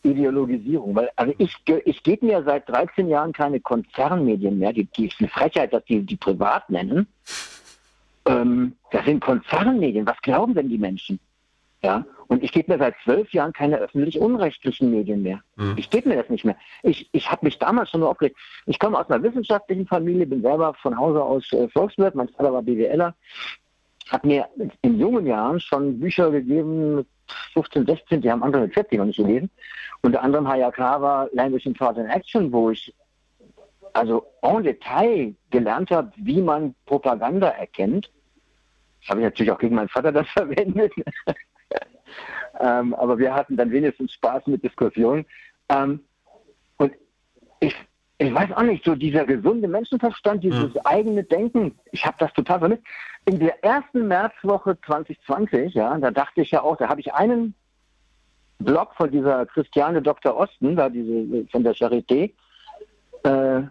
Ideologisierung, weil also ich, ich gebe mir seit 13 Jahren keine Konzernmedien mehr, die, die ist eine Frechheit, dass die die privat nennen. Ähm, das sind Konzernmedien, was glauben denn die Menschen? Ja, und ich gebe mir seit zwölf Jahren keine öffentlich-unrechtlichen Medien mehr. Mhm. Ich gebe mir das nicht mehr. Ich, ich habe mich damals schon nur aufgeregt. Ich komme aus einer wissenschaftlichen Familie, bin selber von Hause aus äh, Volkswirt, mein Vater war BWLer, hat mir in jungen Jahren schon Bücher gegeben, mit 15, 16, die haben andere mit 40 noch nicht gelesen. Unter anderem Hayakawa Language in Thought and Action, wo ich also en Detail gelernt habe, wie man Propaganda erkennt. Das habe ich natürlich auch gegen meinen Vater dann verwendet. Ähm, aber wir hatten dann wenigstens Spaß mit Diskussionen. Ähm, und ich, ich weiß auch nicht, so dieser gesunde Menschenverstand, dieses mhm. eigene Denken, ich habe das total vermisst. In der ersten Märzwoche 2020, ja, da dachte ich ja auch, da habe ich einen Blog von dieser Christiane Dr. Osten, da diese von der Charité, äh,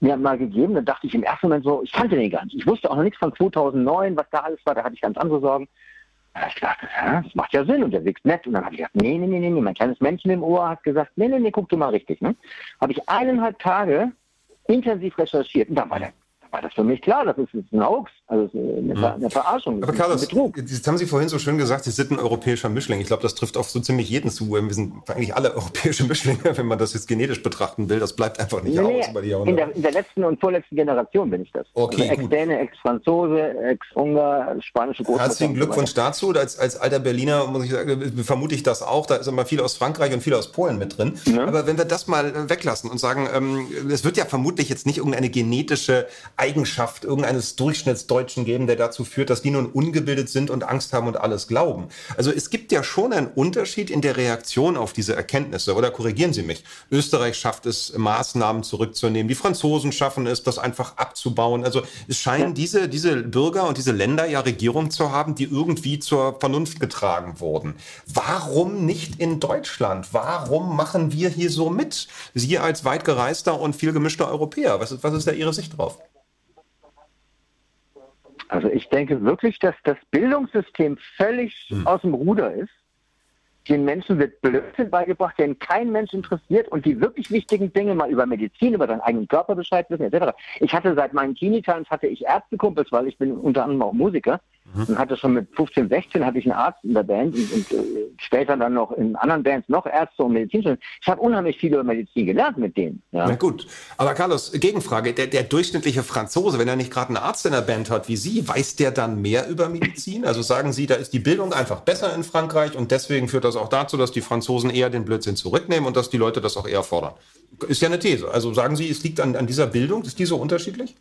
mir mal gegeben. Da dachte ich im ersten Moment so, ich kannte den gar nicht. Ich wusste auch noch nichts von 2009, was da alles war. Da hatte ich ganz andere Sorgen. Ich dachte, ja, das macht ja Sinn und der wirkt nett. Und dann habe ich gesagt, nee, nee, nee, nee, mein kleines Männchen im Ohr hat gesagt, nee, nee, nee, guck du mal richtig. Ne? Habe ich eineinhalb Tage intensiv recherchiert und dann war der war das für mich klar, das ist ein Hoax, also eine, mhm. eine Verarschung. Aber Carlos, das haben Sie vorhin so schön gesagt, Sie sind ein europäischer Mischling. Ich glaube, das trifft auf so ziemlich jeden zu. Wir sind eigentlich alle europäische Mischlinge, wenn man das jetzt genetisch betrachten will. Das bleibt einfach nicht nee, aus über die in der, in der letzten und vorletzten Generation bin ich das. Okay, also Ex-Däne, Ex-Franzose, Ex-Ungar, spanische Großmutter. Herzlichen Glückwunsch dazu. Als, als alter Berliner muss ich sagen, vermute ich das auch. Da ist immer viel aus Frankreich und viel aus Polen mit drin. Ja. Aber wenn wir das mal weglassen und sagen, ähm, es wird ja vermutlich jetzt nicht irgendeine genetische Eigenschaft, irgendeines Durchschnittsdeutschen Westdeutschen geben, der dazu führt, dass die nun ungebildet sind und Angst haben und alles glauben. Also es gibt ja schon einen Unterschied in der Reaktion auf diese Erkenntnisse. Oder korrigieren Sie mich. Österreich schafft es, Maßnahmen zurückzunehmen. Die Franzosen schaffen es, das einfach abzubauen. Also es scheinen diese, diese Bürger und diese Länder ja Regierungen zu haben, die irgendwie zur Vernunft getragen wurden. Warum nicht in Deutschland? Warum machen wir hier so mit? Sie als weit gereister und viel gemischter Europäer. Was ist, was ist da Ihre Sicht drauf? Also ich denke wirklich, dass das Bildungssystem völlig hm. aus dem Ruder ist. Den Menschen wird Blödsinn beigebracht, den kein Mensch interessiert und die wirklich wichtigen Dinge mal über Medizin, über seinen eigenen Körper Bescheid wissen, etc. Ich hatte seit meinen Teenie-Times hatte ich Ärztekumpels, weil ich bin unter anderem auch Musiker mhm. und hatte schon mit 15, 16 hatte ich einen Arzt in der Band und, und äh, später dann noch in anderen Bands noch Ärzte und Medizin. Ich habe unheimlich viel über Medizin gelernt mit denen. Ja. Na gut, aber Carlos, Gegenfrage, der, der durchschnittliche Franzose, wenn er nicht gerade einen Arzt in der Band hat wie Sie, weiß der dann mehr über Medizin? Also sagen Sie, da ist die Bildung einfach besser in Frankreich und deswegen führt das auch dazu, dass die Franzosen eher den Blödsinn zurücknehmen und dass die Leute das auch eher fordern. Ist ja eine These. Also sagen Sie, es liegt an, an dieser Bildung? Ist die so unterschiedlich?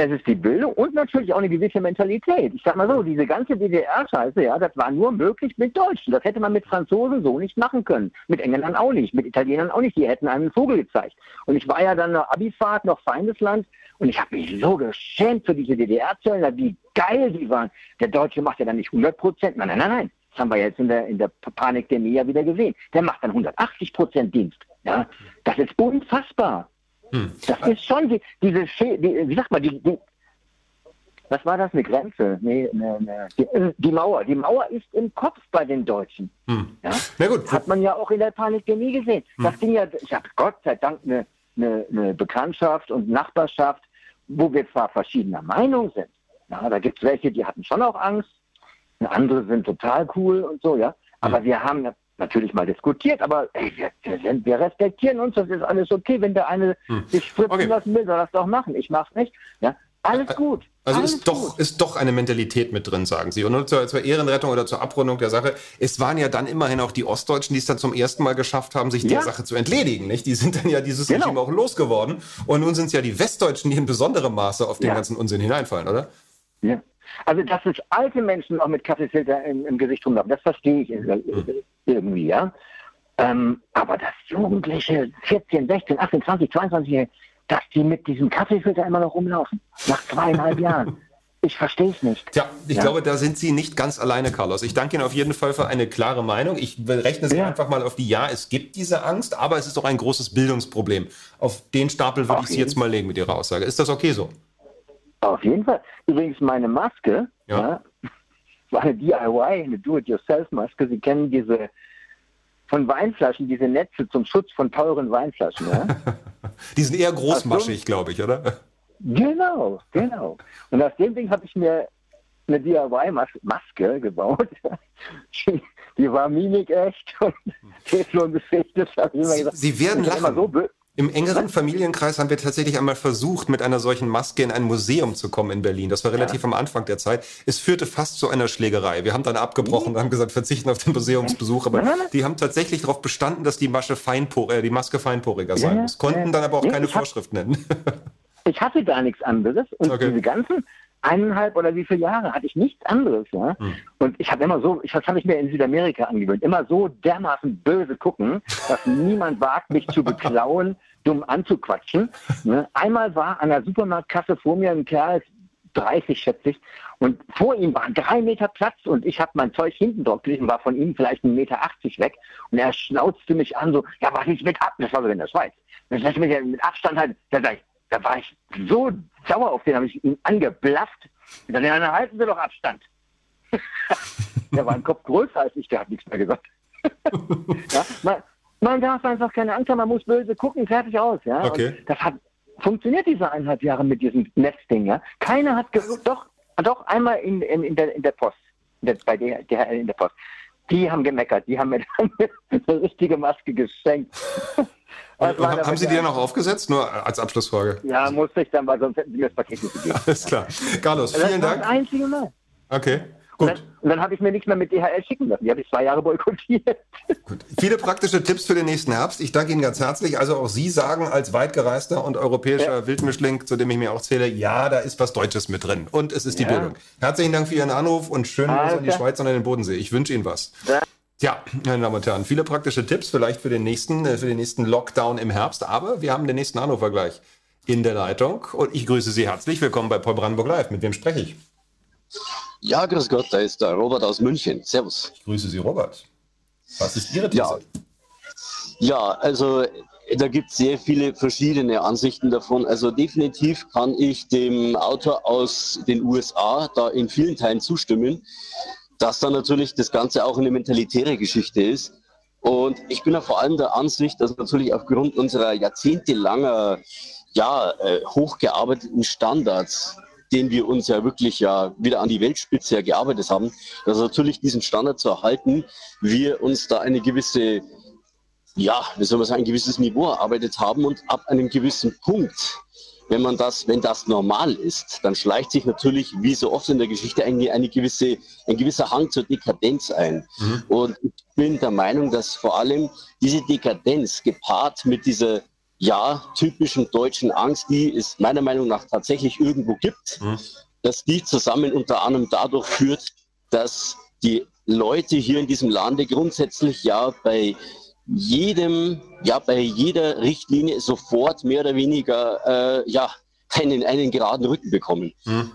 Es ist die Bildung und natürlich auch eine gewisse Mentalität. Ich sag mal so, diese ganze DDR-Scheiße, ja, das war nur möglich mit Deutschen. Das hätte man mit Franzosen so nicht machen können. Mit Engländern auch nicht, mit Italienern auch nicht. Die hätten einen Vogel gezeigt. Und ich war ja dann nach Abifahrt, noch Feindesland, und ich habe mich so geschämt für diese DDR-Zöllner, wie geil die waren. Der Deutsche macht ja dann nicht 100 Prozent. Nein, nein, nein, nein. Das haben wir jetzt in der, in der Panik der ja wieder gesehen. Der macht dann 180 Prozent Dienst. Ja, das ist unfassbar. Hm. Das ist schon die, diese, die, wie sagt man, die, die, was war das, eine Grenze? Nee, ne, ne, die, äh, die, Mauer. Die Mauer ist im Kopf bei den Deutschen. Hm. Ja? Na gut. Hat man ja auch in der Panikdemie gesehen. Hm. Das ging ja, ich habe Gott sei Dank eine, eine, eine, Bekanntschaft und Nachbarschaft, wo wir zwar verschiedener Meinung sind. Ja, da gibt es welche, die hatten schon auch Angst. Andere sind total cool und so, ja. Aber hm. wir haben natürlich mal diskutiert, aber ey, wir, wir, respektieren uns, das ist alles okay. Wenn der eine hm. sich spritzen okay. lassen will, soll das doch machen. Ich mach's nicht. Ja, alles gut. Also alles ist doch, ist doch eine Mentalität mit drin, sagen Sie. Und nur zur, zur, Ehrenrettung oder zur Abrundung der Sache. Es waren ja dann immerhin auch die Ostdeutschen, die es dann zum ersten Mal geschafft haben, sich ja. der Sache zu entledigen. Nicht? Die sind dann ja dieses genau. Regime auch losgeworden. Und nun sind es ja die Westdeutschen, die in besonderem Maße auf den ja. ganzen Unsinn hineinfallen, oder? Ja. Also, dass es alte Menschen auch mit Kaffeefilter im, im Gesicht rumlaufen, das verstehe ich hm. irgendwie, ja. Ähm, aber dass Jugendliche, 14, 16, 18, 20, 22, dass die mit diesem Kaffeefilter immer noch rumlaufen, nach zweieinhalb Jahren. Ich verstehe es nicht. Tja, ich ja. glaube, da sind Sie nicht ganz alleine, Carlos. Ich danke Ihnen auf jeden Fall für eine klare Meinung. Ich rechne Sie ja. einfach mal auf die Ja, es gibt diese Angst, aber es ist auch ein großes Bildungsproblem. Auf den Stapel würde ich Sie jetzt mal legen mit Ihrer Aussage. Ist das okay so? Auf jeden Fall. Übrigens, meine Maske ja. ja war eine DIY, eine Do-it-yourself-Maske. Sie kennen diese von Weinflaschen, diese Netze zum Schutz von teuren Weinflaschen. Ja? die sind eher großmaschig, glaube ich, oder? Genau, genau. Und aus dem Ding habe ich mir eine DIY-Maske gebaut. Die, die, war mimik echt und Teflon beschichtet. Sie, Sie werden lachen. So im engeren Familienkreis haben wir tatsächlich einmal versucht, mit einer solchen Maske in ein Museum zu kommen in Berlin. Das war relativ ja. am Anfang der Zeit. Es führte fast zu einer Schlägerei. Wir haben dann abgebrochen und haben gesagt, verzichten auf den Museumsbesuch. Aber die haben tatsächlich darauf bestanden, dass die, Masche feinpor äh, die Maske feinporiger sein ja, muss. Konnten dann aber auch keine Vorschrift nennen. ich hatte gar nichts anderes. Und okay. diese ganzen eineinhalb oder wie viele Jahre hatte ich nichts anderes. Ja? Hm. Und ich habe immer so, ich, das habe ich mir in Südamerika angewöhnt, immer so dermaßen böse gucken, dass niemand wagt, mich zu beklauen, dumm anzuquatschen. Ne? Einmal war an der Supermarktkasse vor mir ein Kerl, 30 schätze ich, und vor ihm waren drei Meter Platz und ich habe mein Zeug hinten drauf gelesen, war von ihm vielleicht ein Meter 80 weg und er schnauzte mich an so, ja was ist mit ab, das war so in der Schweiz. Das heißt, mit Abstand halt, da, da war ich so sauer auf den, habe ich ihn angeblafft. Und dann, ja, halten Sie doch Abstand. der war ein Kopf größer als ich, der hat nichts mehr gesagt. ja, man, man, darf einfach keine Angst haben, man muss böse gucken, fertig aus. Ja? Okay. Das hat funktioniert diese eineinhalb Jahre mit diesem Netzding. Ja? Keiner hat doch, doch einmal in, in, in, der, in der Post, in der, bei der, der in der Post. Die haben gemeckert, die haben mir dann eine richtige Maske geschenkt. Haben Sie die dann auch aufgesetzt? Nur als Abschlussfrage. Ja, musste ich dann, weil sonst hätten Sie mir das Paket nicht gegeben. Alles klar. Carlos, vielen das Dank. Das einzige Mal. Okay. Und dann, dann habe ich mir nichts mehr mit DHL schicken lassen. Die habe ich zwei Jahre boykottiert. Gut. Viele praktische Tipps für den nächsten Herbst. Ich danke Ihnen ganz herzlich. Also auch Sie sagen als weitgereister und europäischer ja. Wildmischling, zu dem ich mir auch zähle, ja, da ist was Deutsches mit drin. Und es ist die ja. Bildung. Herzlichen Dank für Ihren Anruf und schönen Gruß an die Schweiz und an den Bodensee. Ich wünsche Ihnen was. Ja. Ja, meine Damen und Herren, viele praktische Tipps vielleicht für den nächsten, äh, für den nächsten Lockdown im Herbst. Aber wir haben den nächsten Anrufer gleich in der Leitung und ich grüße Sie herzlich. Willkommen bei Paul Brandenburg Live. Mit wem spreche ich? Ja, grüß Gott, da ist der Robert aus München. Servus. Ich grüße Sie, Robert. Was ist Ihre These? Ja, ja also da gibt es sehr viele verschiedene Ansichten davon. Also definitiv kann ich dem Autor aus den USA da in vielen Teilen zustimmen, dass da natürlich das Ganze auch eine mentalitäre Geschichte ist. Und ich bin ja vor allem der Ansicht, dass natürlich aufgrund unserer jahrzehntelanger, ja, äh, hochgearbeiteten Standards den wir uns ja wirklich ja wieder an die Weltspitze ja gearbeitet haben, dass natürlich diesen Standard zu erhalten, wir uns da eine gewisse, ja, wie soll man sagen, ein gewisses Niveau erarbeitet haben und ab einem gewissen Punkt, wenn man das, wenn das normal ist, dann schleicht sich natürlich, wie so oft in der Geschichte, eine, eine gewisse, ein gewisser Hang zur Dekadenz ein. Mhm. Und ich bin der Meinung, dass vor allem diese Dekadenz gepaart mit dieser ja, typischen deutschen Angst, die es meiner Meinung nach tatsächlich irgendwo gibt, mhm. dass die zusammen unter anderem dadurch führt, dass die Leute hier in diesem Lande grundsätzlich ja bei jedem, ja bei jeder Richtlinie sofort mehr oder weniger äh, ja einen, einen geraden Rücken bekommen. Mhm.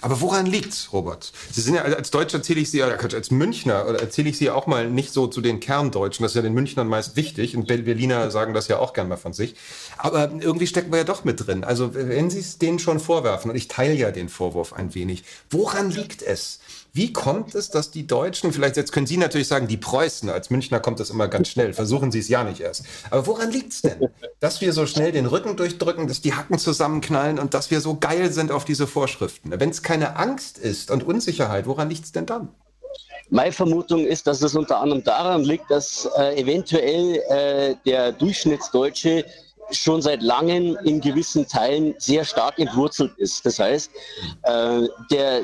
Aber woran liegt's, Robert? Sie sind ja als Deutscher erzähle ich Sie, als Münchner erzähle ich Sie auch mal nicht so zu den Kerndeutschen. Das ist ja den Münchnern meist wichtig und Berliner sagen das ja auch gern mal von sich. Aber irgendwie stecken wir ja doch mit drin. Also wenn Sie es denen schon vorwerfen, und ich teile ja den Vorwurf ein wenig, woran liegt es? Wie kommt es, dass die Deutschen, vielleicht jetzt können Sie natürlich sagen, die Preußen, als Münchner kommt das immer ganz schnell, versuchen Sie es ja nicht erst. Aber woran liegt es denn, dass wir so schnell den Rücken durchdrücken, dass die Hacken zusammenknallen und dass wir so geil sind auf diese Vorschriften? Wenn es keine Angst ist und Unsicherheit, woran liegt es denn dann? Meine Vermutung ist, dass es unter anderem daran liegt, dass äh, eventuell äh, der Durchschnittsdeutsche schon seit langem in gewissen Teilen sehr stark entwurzelt ist. Das heißt, äh, der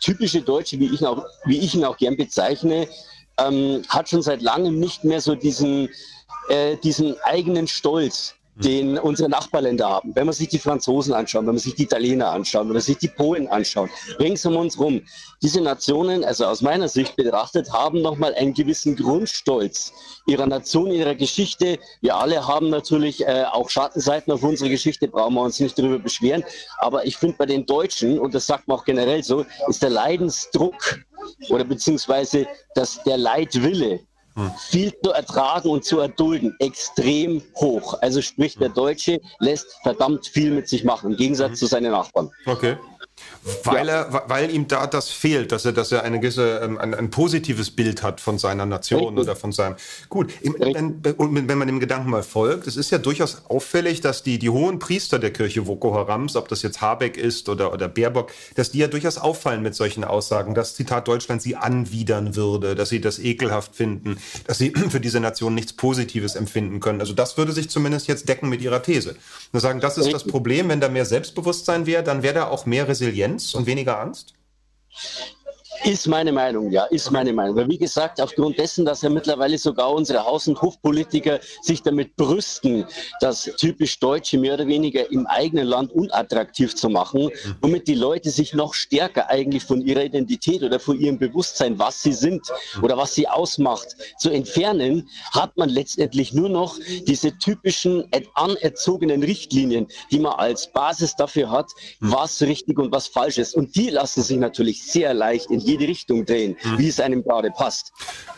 typische Deutsche, wie ich, auch, wie ich ihn auch gern bezeichne, ähm, hat schon seit langem nicht mehr so diesen, äh, diesen eigenen Stolz, den unsere Nachbarländer haben. Wenn man sich die Franzosen anschaut, wenn man sich die Italiener anschaut, wenn man sich die Polen anschaut, rings um uns rum. Diese Nationen, also aus meiner Sicht betrachtet, haben nochmal einen gewissen Grundstolz ihrer Nation, ihrer Geschichte. Wir alle haben natürlich äh, auch Schattenseiten auf unsere Geschichte, brauchen wir uns nicht darüber beschweren. Aber ich finde bei den Deutschen, und das sagt man auch generell so, ist der Leidensdruck oder beziehungsweise dass der Leidwille viel zu ertragen und zu erdulden, extrem hoch. Also sprich, der Deutsche lässt verdammt viel mit sich machen, im Gegensatz mhm. zu seinen Nachbarn. Okay. Weil, ja. er, weil ihm da das fehlt, dass er, dass er eine gewisse, ähm, ein, ein positives Bild hat von seiner Nation Richtig. oder von seinem. Gut, wenn, wenn man dem Gedanken mal folgt, es ist ja durchaus auffällig, dass die, die hohen Priester der Kirche Boko Harams, ob das jetzt Habeck ist oder, oder Baerbock, dass die ja durchaus auffallen mit solchen Aussagen, dass Zitat Deutschland sie anwidern würde, dass sie das ekelhaft finden, dass sie für diese Nation nichts Positives empfinden können. Also das würde sich zumindest jetzt decken mit ihrer These. Nur sagen, das ist das Problem, wenn da mehr Selbstbewusstsein wäre, dann wäre da auch mehr Resilienz und weniger Angst? Ist meine Meinung, ja, ist meine Meinung. Weil wie gesagt, aufgrund dessen, dass ja mittlerweile sogar unsere Haus- und Hofpolitiker sich damit brüsten, das typisch Deutsche mehr oder weniger im eigenen Land unattraktiv zu machen, womit die Leute sich noch stärker eigentlich von ihrer Identität oder von ihrem Bewusstsein, was sie sind oder was sie ausmacht, zu entfernen, hat man letztendlich nur noch diese typischen anerzogenen Richtlinien, die man als Basis dafür hat, was richtig und was falsch ist. Und die lassen sich natürlich sehr leicht in jede Richtung drehen, mhm. wie es einem gerade passt.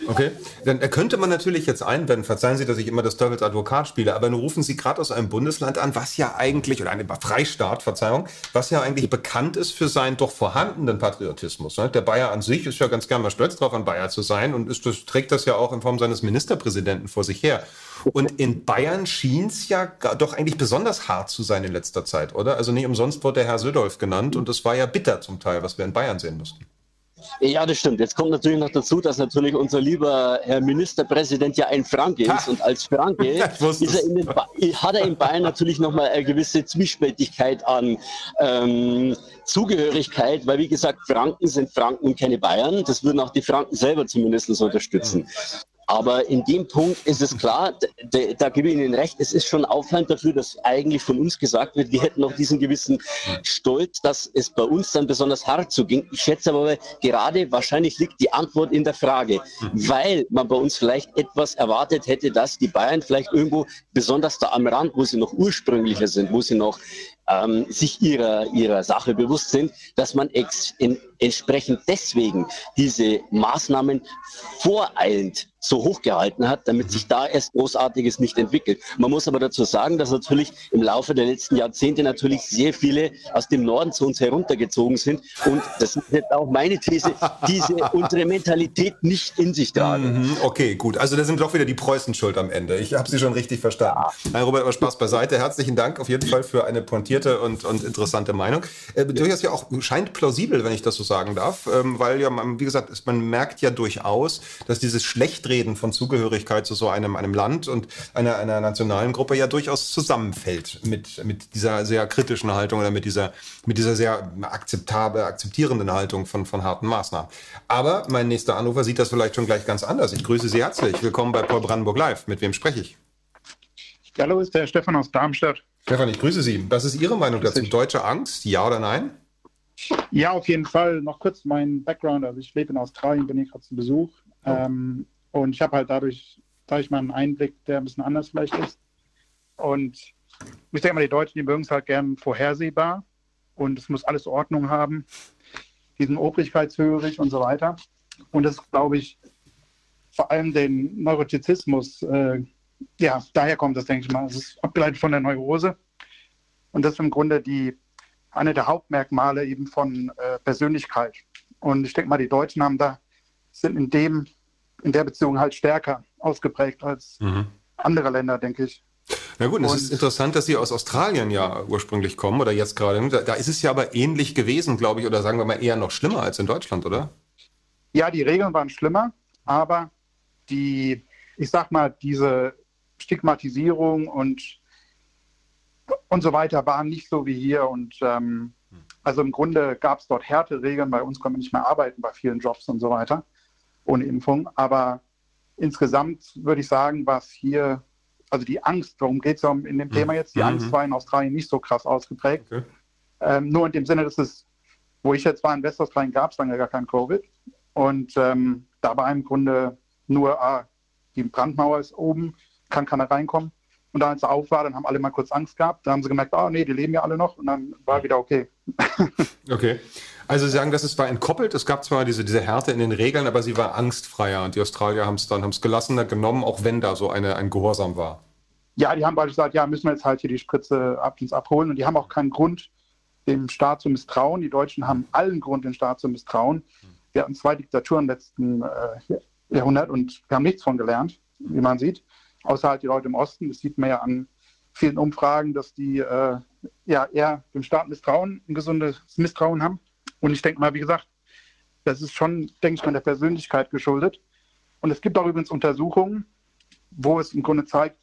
Okay, dann könnte man natürlich jetzt einwenden, verzeihen Sie, dass ich immer das Teufels Advokat spiele, aber nun rufen Sie gerade aus einem Bundesland an, was ja eigentlich, oder einem Freistaat, Verzeihung, was ja eigentlich bekannt ist für seinen doch vorhandenen Patriotismus. Ne? Der Bayer an sich ist ja ganz gerne mal stolz drauf, ein Bayer zu sein und ist, das, trägt das ja auch in Form seines Ministerpräsidenten vor sich her. Und in Bayern schien es ja doch eigentlich besonders hart zu sein in letzter Zeit, oder? Also nicht umsonst wurde der Herr Södolf genannt und es war ja bitter zum Teil, was wir in Bayern sehen mussten. Ja, das stimmt. Jetzt kommt natürlich noch dazu, dass natürlich unser lieber Herr Ministerpräsident ja ein Franke ist. Und als Franke er hat er in Bayern natürlich nochmal eine gewisse Zwiespältigkeit an ähm, Zugehörigkeit, weil wie gesagt, Franken sind Franken und keine Bayern. Das würden auch die Franken selber zumindest unterstützen. Aber in dem Punkt ist es klar, da gebe ich Ihnen recht, es ist schon auffallend dafür, dass eigentlich von uns gesagt wird, wir hätten noch diesen gewissen Stolz, dass es bei uns dann besonders hart zuging. Ich schätze aber gerade, wahrscheinlich liegt die Antwort in der Frage, weil man bei uns vielleicht etwas erwartet hätte, dass die Bayern vielleicht irgendwo, besonders da am Rand, wo sie noch ursprünglicher sind, wo sie noch ähm, sich ihrer, ihrer Sache bewusst sind, dass man ex, in, entsprechend deswegen diese Maßnahmen voreilend so hochgehalten hat, damit sich da erst Großartiges nicht entwickelt. Man muss aber dazu sagen, dass natürlich im Laufe der letzten Jahrzehnte natürlich sehr viele aus dem Norden zu uns heruntergezogen sind und das ist jetzt auch meine These, diese unsere Mentalität nicht in sich tragen. Mhm, okay, gut. Also da sind doch wieder die Preußen schuld am Ende. Ich habe Sie schon richtig verstanden. Herr Robert, aber Spaß beiseite. Herzlichen Dank auf jeden Fall für eine pointierte und, und interessante Meinung. Äh, durchaus ja auch scheint plausibel, wenn ich das so sagen darf, ähm, weil ja, wie gesagt, man merkt ja durchaus, dass dieses Schlechtreden von Zugehörigkeit zu so einem, einem Land und einer, einer nationalen Gruppe ja durchaus zusammenfällt mit, mit dieser sehr kritischen Haltung oder mit dieser, mit dieser sehr akzeptable, akzeptierenden Haltung von, von harten Maßnahmen. Aber mein nächster Anrufer sieht das vielleicht schon gleich ganz anders. Ich grüße Sie herzlich. Willkommen bei Paul Brandenburg Live. Mit wem spreche ich? Hallo, ist der Stefan aus Darmstadt. Stefan, ich grüße Sie. Was ist Ihre Meinung dazu? Deutsche Angst, ja oder nein? Ja, auf jeden Fall. Noch kurz mein Background. Also ich lebe in Australien, bin hier gerade zu Besuch. Oh. Ähm, und ich habe halt dadurch, dadurch mal einen Einblick, der ein bisschen anders vielleicht ist. Und ich denke mal, die Deutschen, die mögen es halt gern vorhersehbar. Und es muss alles Ordnung haben. Die sind obrigkeitshörig und so weiter. Und das glaube ich, vor allem den Neurotizismus, äh, ja, daher kommt das, denke ich mal. Es ist abgeleitet von der Neurose. Und das ist im Grunde die eine der Hauptmerkmale eben von äh, Persönlichkeit. Und ich denke mal, die Deutschen haben da, sind in dem, in der Beziehung halt stärker ausgeprägt als mhm. andere Länder, denke ich. Na gut, es ist interessant, dass Sie aus Australien ja ursprünglich kommen oder jetzt gerade. Da, da ist es ja aber ähnlich gewesen, glaube ich, oder sagen wir mal eher noch schlimmer als in Deutschland, oder? Ja, die Regeln waren schlimmer, aber die, ich sag mal, diese Stigmatisierung und und so weiter waren nicht so wie hier. Und ähm, also im Grunde gab es dort Härteregeln. Bei uns konnte man nicht mehr arbeiten bei vielen Jobs und so weiter ohne Impfung. Aber insgesamt würde ich sagen, was hier, also die Angst, darum geht es ja in dem mhm. Thema jetzt, die mhm. Angst war in Australien nicht so krass ausgeprägt. Okay. Ähm, nur in dem Sinne, dass es, wo ich jetzt war in Westaustralien, gab es lange gar kein Covid. Und ähm, da war im Grunde nur, ah, die Brandmauer ist oben, kann keiner reinkommen. Und dann, als er auf war, dann haben alle mal kurz Angst gehabt. Da haben sie gemerkt, ah, oh, nee, die leben ja alle noch. Und dann war wieder okay. okay. Also Sie sagen, dass es war entkoppelt. Es gab zwar diese, diese Härte in den Regeln, aber sie war angstfreier. Und die Australier haben es dann haben's gelassener genommen, auch wenn da so eine, ein Gehorsam war. Ja, die haben beide gesagt, ja, müssen wir jetzt halt hier die Spritze ab uns abholen. Und die haben auch keinen Grund, dem Staat zu misstrauen. Die Deutschen haben allen Grund, dem Staat zu misstrauen. Wir hatten zwei Diktaturen im letzten äh, Jahrhundert und wir haben nichts von gelernt, wie man sieht außer halt die Leute im Osten. Das sieht man ja an vielen Umfragen, dass die äh, ja eher dem Staat misstrauen, ein gesundes Misstrauen haben. Und ich denke mal, wie gesagt, das ist schon, denke ich mal, der Persönlichkeit geschuldet. Und es gibt auch übrigens Untersuchungen, wo es im Grunde zeigt,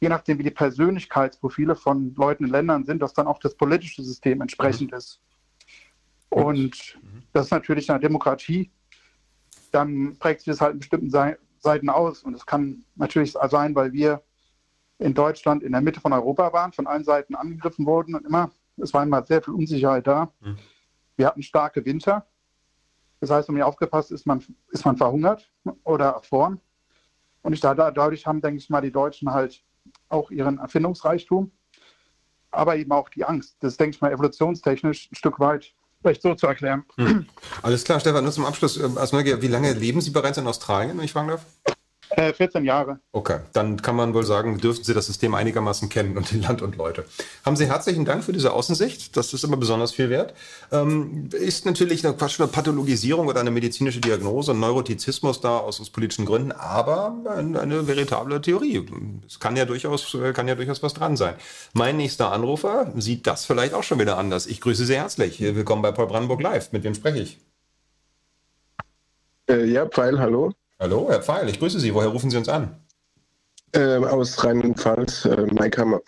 je nachdem, wie die Persönlichkeitsprofile von Leuten in Ländern sind, dass dann auch das politische System entsprechend mhm. ist. Und mhm. das ist natürlich in einer Demokratie, dann prägt sich das halt in bestimmten Seiten aus. Und es kann natürlich sein, weil wir in Deutschland in der Mitte von Europa waren, von allen Seiten angegriffen wurden und immer, es war immer sehr viel Unsicherheit da. Mhm. Wir hatten starke Winter. Das heißt, wenn man aufgepasst ist, man, ist man verhungert oder erfroren. Und ich, da, dadurch haben, denke ich mal, die Deutschen halt auch ihren Erfindungsreichtum, aber eben auch die Angst. Das ist, denke ich mal, evolutionstechnisch ein Stück weit vielleicht so zu erklären. Hm. Alles klar, Stefan, nur zum Abschluss. Äh, als Neugier, wie lange leben Sie bereits in Australien, wenn ich fragen darf? 14 äh, Jahre. Okay, dann kann man wohl sagen, dürften Sie das System einigermaßen kennen und die Land und Leute. Haben Sie herzlichen Dank für diese Außensicht. Das ist immer besonders viel wert. Ähm, ist natürlich eine, Quatsch, eine Pathologisierung oder eine medizinische Diagnose, ein Neurotizismus da aus, aus politischen Gründen, aber eine, eine, veritable Theorie. Es kann ja durchaus, kann ja durchaus was dran sein. Mein nächster Anrufer sieht das vielleicht auch schon wieder anders. Ich grüße Sie herzlich. Willkommen bei Paul Brandenburg Live. Mit wem spreche ich? Äh, ja, Pfeil, hallo. Hallo, Herr Pfeil, ich grüße Sie. Woher rufen Sie uns an? Ähm, aus Rheinland-Pfalz, äh, Maikhammer.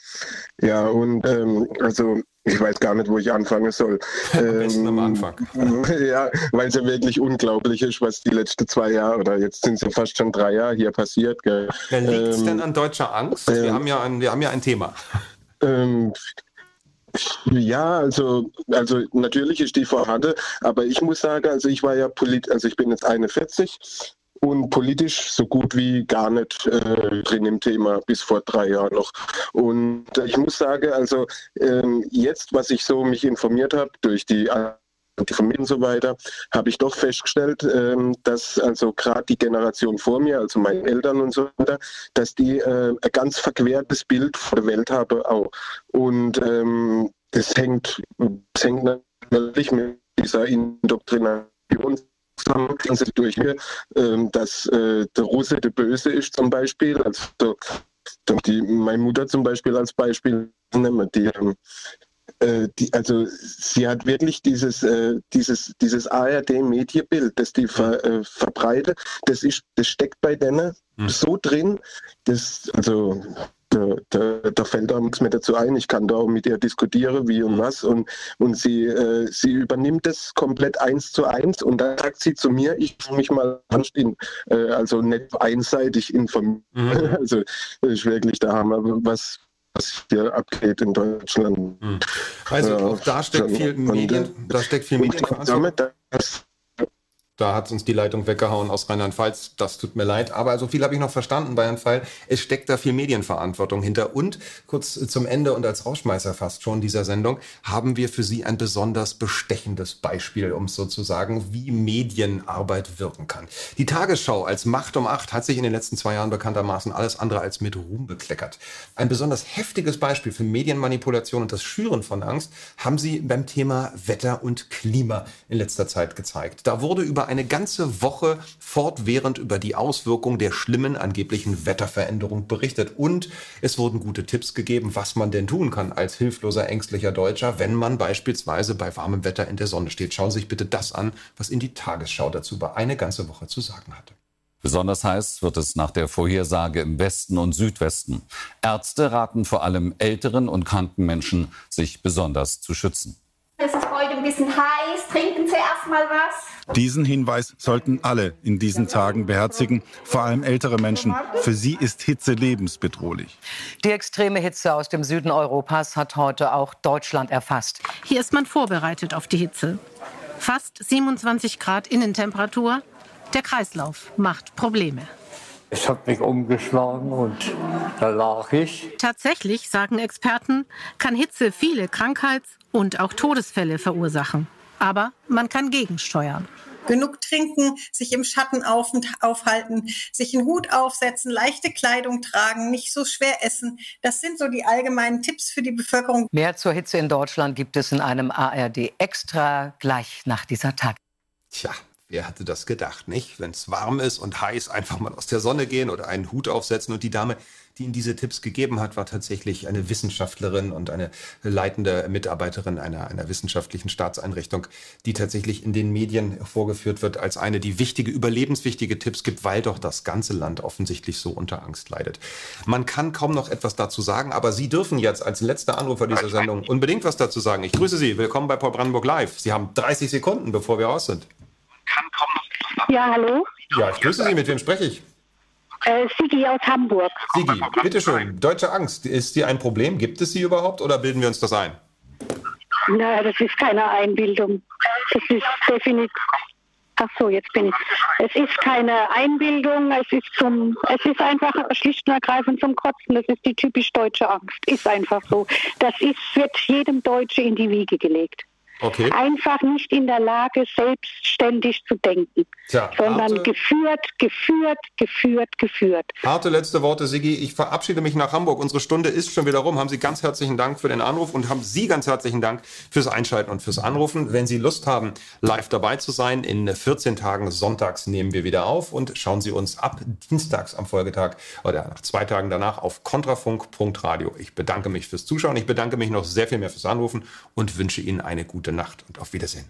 Ja, und ähm, also ich weiß gar nicht, wo ich anfangen soll. Am besten am Anfang. ja, weil es ja wirklich unglaublich ist, was die letzten zwei Jahre oder jetzt sind es ja fast schon drei Jahre hier passiert. Gell? Liegt es Ähm, denn an deutscher Angst? wir, ähm, haben ja ein, wir haben ja ein Thema. Ähm, ja, also, also natürlich ist die vorhanden, aber ich muss sagen, also ich war ja polit, also ich bin jetzt 41 und politisch so gut wie gar nicht äh, drin im Thema bis vor drei Jahren noch. Und äh, ich muss sagen, also ähm, jetzt, was ich so mich informiert habe durch die Familie und so weiter, habe ich doch festgestellt, ähm, dass also gerade die Generation vor mir, also meine Eltern und so weiter, dass die äh, ein ganz verquertes Bild von der Welt haben auch. Und ähm, das hängt, das hängt natürlich mit dieser Indoktrination zusammen, also durch mir, ähm, dass äh, der Russe der Böse ist zum Beispiel. Also die, meine Mutter zum Beispiel als Beispiel nehmen die. Ähm, äh, die, also sie hat wirklich dieses, äh, dieses, dieses ARD-Medienbild, das die ver, äh, verbreitet, das, ist, das steckt bei denen so drin, dass, also da, da, da fällt auch nichts mehr dazu ein. Ich kann da auch mit ihr diskutieren, wie und was. Und, und sie, äh, sie übernimmt das komplett eins zu eins. Und dann sagt sie zu mir, ich muss mich mal anstehen, äh, also nicht einseitig informieren. Also das ist wirklich der Hammer, was, was hier abgeht in Deutschland. Also Ja, auch da steckt viel Und, Medien, äh, da steckt viel und damit, das, Da hat uns die Leitung weggehauen aus Rheinland-Pfalz. Das tut mir leid. Aber so viel habe ich noch verstanden bei Pfeil. Es steckt da viel Medienverantwortung hinter. Und kurz zum Ende und als Rauschmeißer fast schon dieser Sendung haben wir für Sie ein besonders bestechendes Beispiel, um es so wie Medienarbeit wirken kann. Die Tagesschau als Macht um acht hat sich in den letzten zwei Jahren bekanntermaßen alles andere als mit Ruhm bekleckert. Ein besonders heftiges Beispiel für Medienmanipulation und das Schüren von Angst haben Sie beim Thema Wetter und Klima in letzter Zeit gezeigt. Da wurde über eine ganze Woche fortwährend über die Auswirkung der schlimmen angeblichen Wetterveränderung berichtet. Und es wurden gute Tipps gegeben, was man denn tun kann als hilfloser, ängstlicher Deutscher, wenn man beispielsweise bei warmem Wetter in der Sonne steht. Schauen Sie sich bitte das an, was in die Tagesschau dazu über eine ganze Woche zu sagen hatte. Besonders heiß wird es nach der Vorhersage im Westen und Südwesten. Ärzte raten vor allem älteren und kranken Menschen, sich besonders zu schützen. Es ist ein bisschen heiß. Trinken Sie erstmal was. Diesen Hinweis sollten alle in diesen Tagen beherzigen, vor allem ältere Menschen. Für sie ist Hitze lebensbedrohlich. Die extreme Hitze aus dem Süden Europas hat heute auch Deutschland erfasst. Hier ist man vorbereitet auf die Hitze. Fast 27 Grad Innentemperatur. Der Kreislauf macht Probleme. Ich habe mich umgeschlagen und da lag ich. Tatsächlich, sagen Experten, kann Hitze viele Krankheits- und auch Todesfälle verursachen. Aber man kann gegensteuern. Genug trinken, sich im Schatten auf aufhalten, sich einen Hut aufsetzen, leichte Kleidung tragen, nicht so schwer essen. Das sind so die allgemeinen Tipps für die Bevölkerung. Mehr zur Hitze in Deutschland gibt es in einem ARD Extra gleich nach dieser Tag. Tja, wer hatte das gedacht, nicht? Wenn es warm ist und heiß, einfach mal aus der Sonne gehen oder einen Hut aufsetzen. Und die Dame, die Ihnen diese Tipps gegeben hat, war tatsächlich eine Wissenschaftlerin und eine leitende Mitarbeiterin einer, einer wissenschaftlichen Staatseinrichtung, die tatsächlich in den Medien vorgeführt wird als eine, die wichtige, überlebenswichtige Tipps gibt, weil doch das ganze Land offensichtlich so unter Angst leidet. Man kann kaum noch etwas dazu sagen, aber Sie dürfen jetzt als letzter Anrufer dieser Sendung unbedingt was dazu sagen. Ich grüße Sie. Willkommen bei Paul Brandenburg Live. Sie haben 30 Sekunden, bevor wir raus sind. Ja, hallo. Ja, ich grüße Sie. Mit wem spreche ich? Äh, Sigi aus Hamburg. Sigi, bitteschön. Deutsche Angst, ist die ein Problem? Gibt es sie überhaupt oder bilden wir uns das ein? Nein, das ist keine Einbildung. Es ist definitiv. Ach so, jetzt bin ich. Es ist keine Einbildung. Es ist zum. Es ist einfach schlicht und ergreifend zum Kotzen. Das ist die typisch deutsche Angst. Ist einfach so. Das ist wird jedem Deutsche in die Wiege gelegt. Okay. Einfach nicht in der Lage, selbstständig zu denken, Tja, sondern harte, geführt, geführt, geführt, geführt. harte letzte Worte, Sigi. Ich verabschiede mich nach Hamburg. Unsere Stunde ist schon wieder rum. Haben Sie ganz herzlichen Dank für den Anruf und haben Sie ganz herzlichen Dank fürs Einschalten und fürs Anrufen. Wenn Sie Lust haben, live dabei zu sein, in 14 Tagen sonntags nehmen wir wieder auf und schauen Sie uns ab dienstags am Folgetag oder nach zwei Tagen danach auf kontrafunk.radio. Ich bedanke mich fürs Zuschauen. Ich bedanke mich noch sehr viel mehr fürs Anrufen und wünsche Ihnen eine gute Nacht und auf Wiedersehen.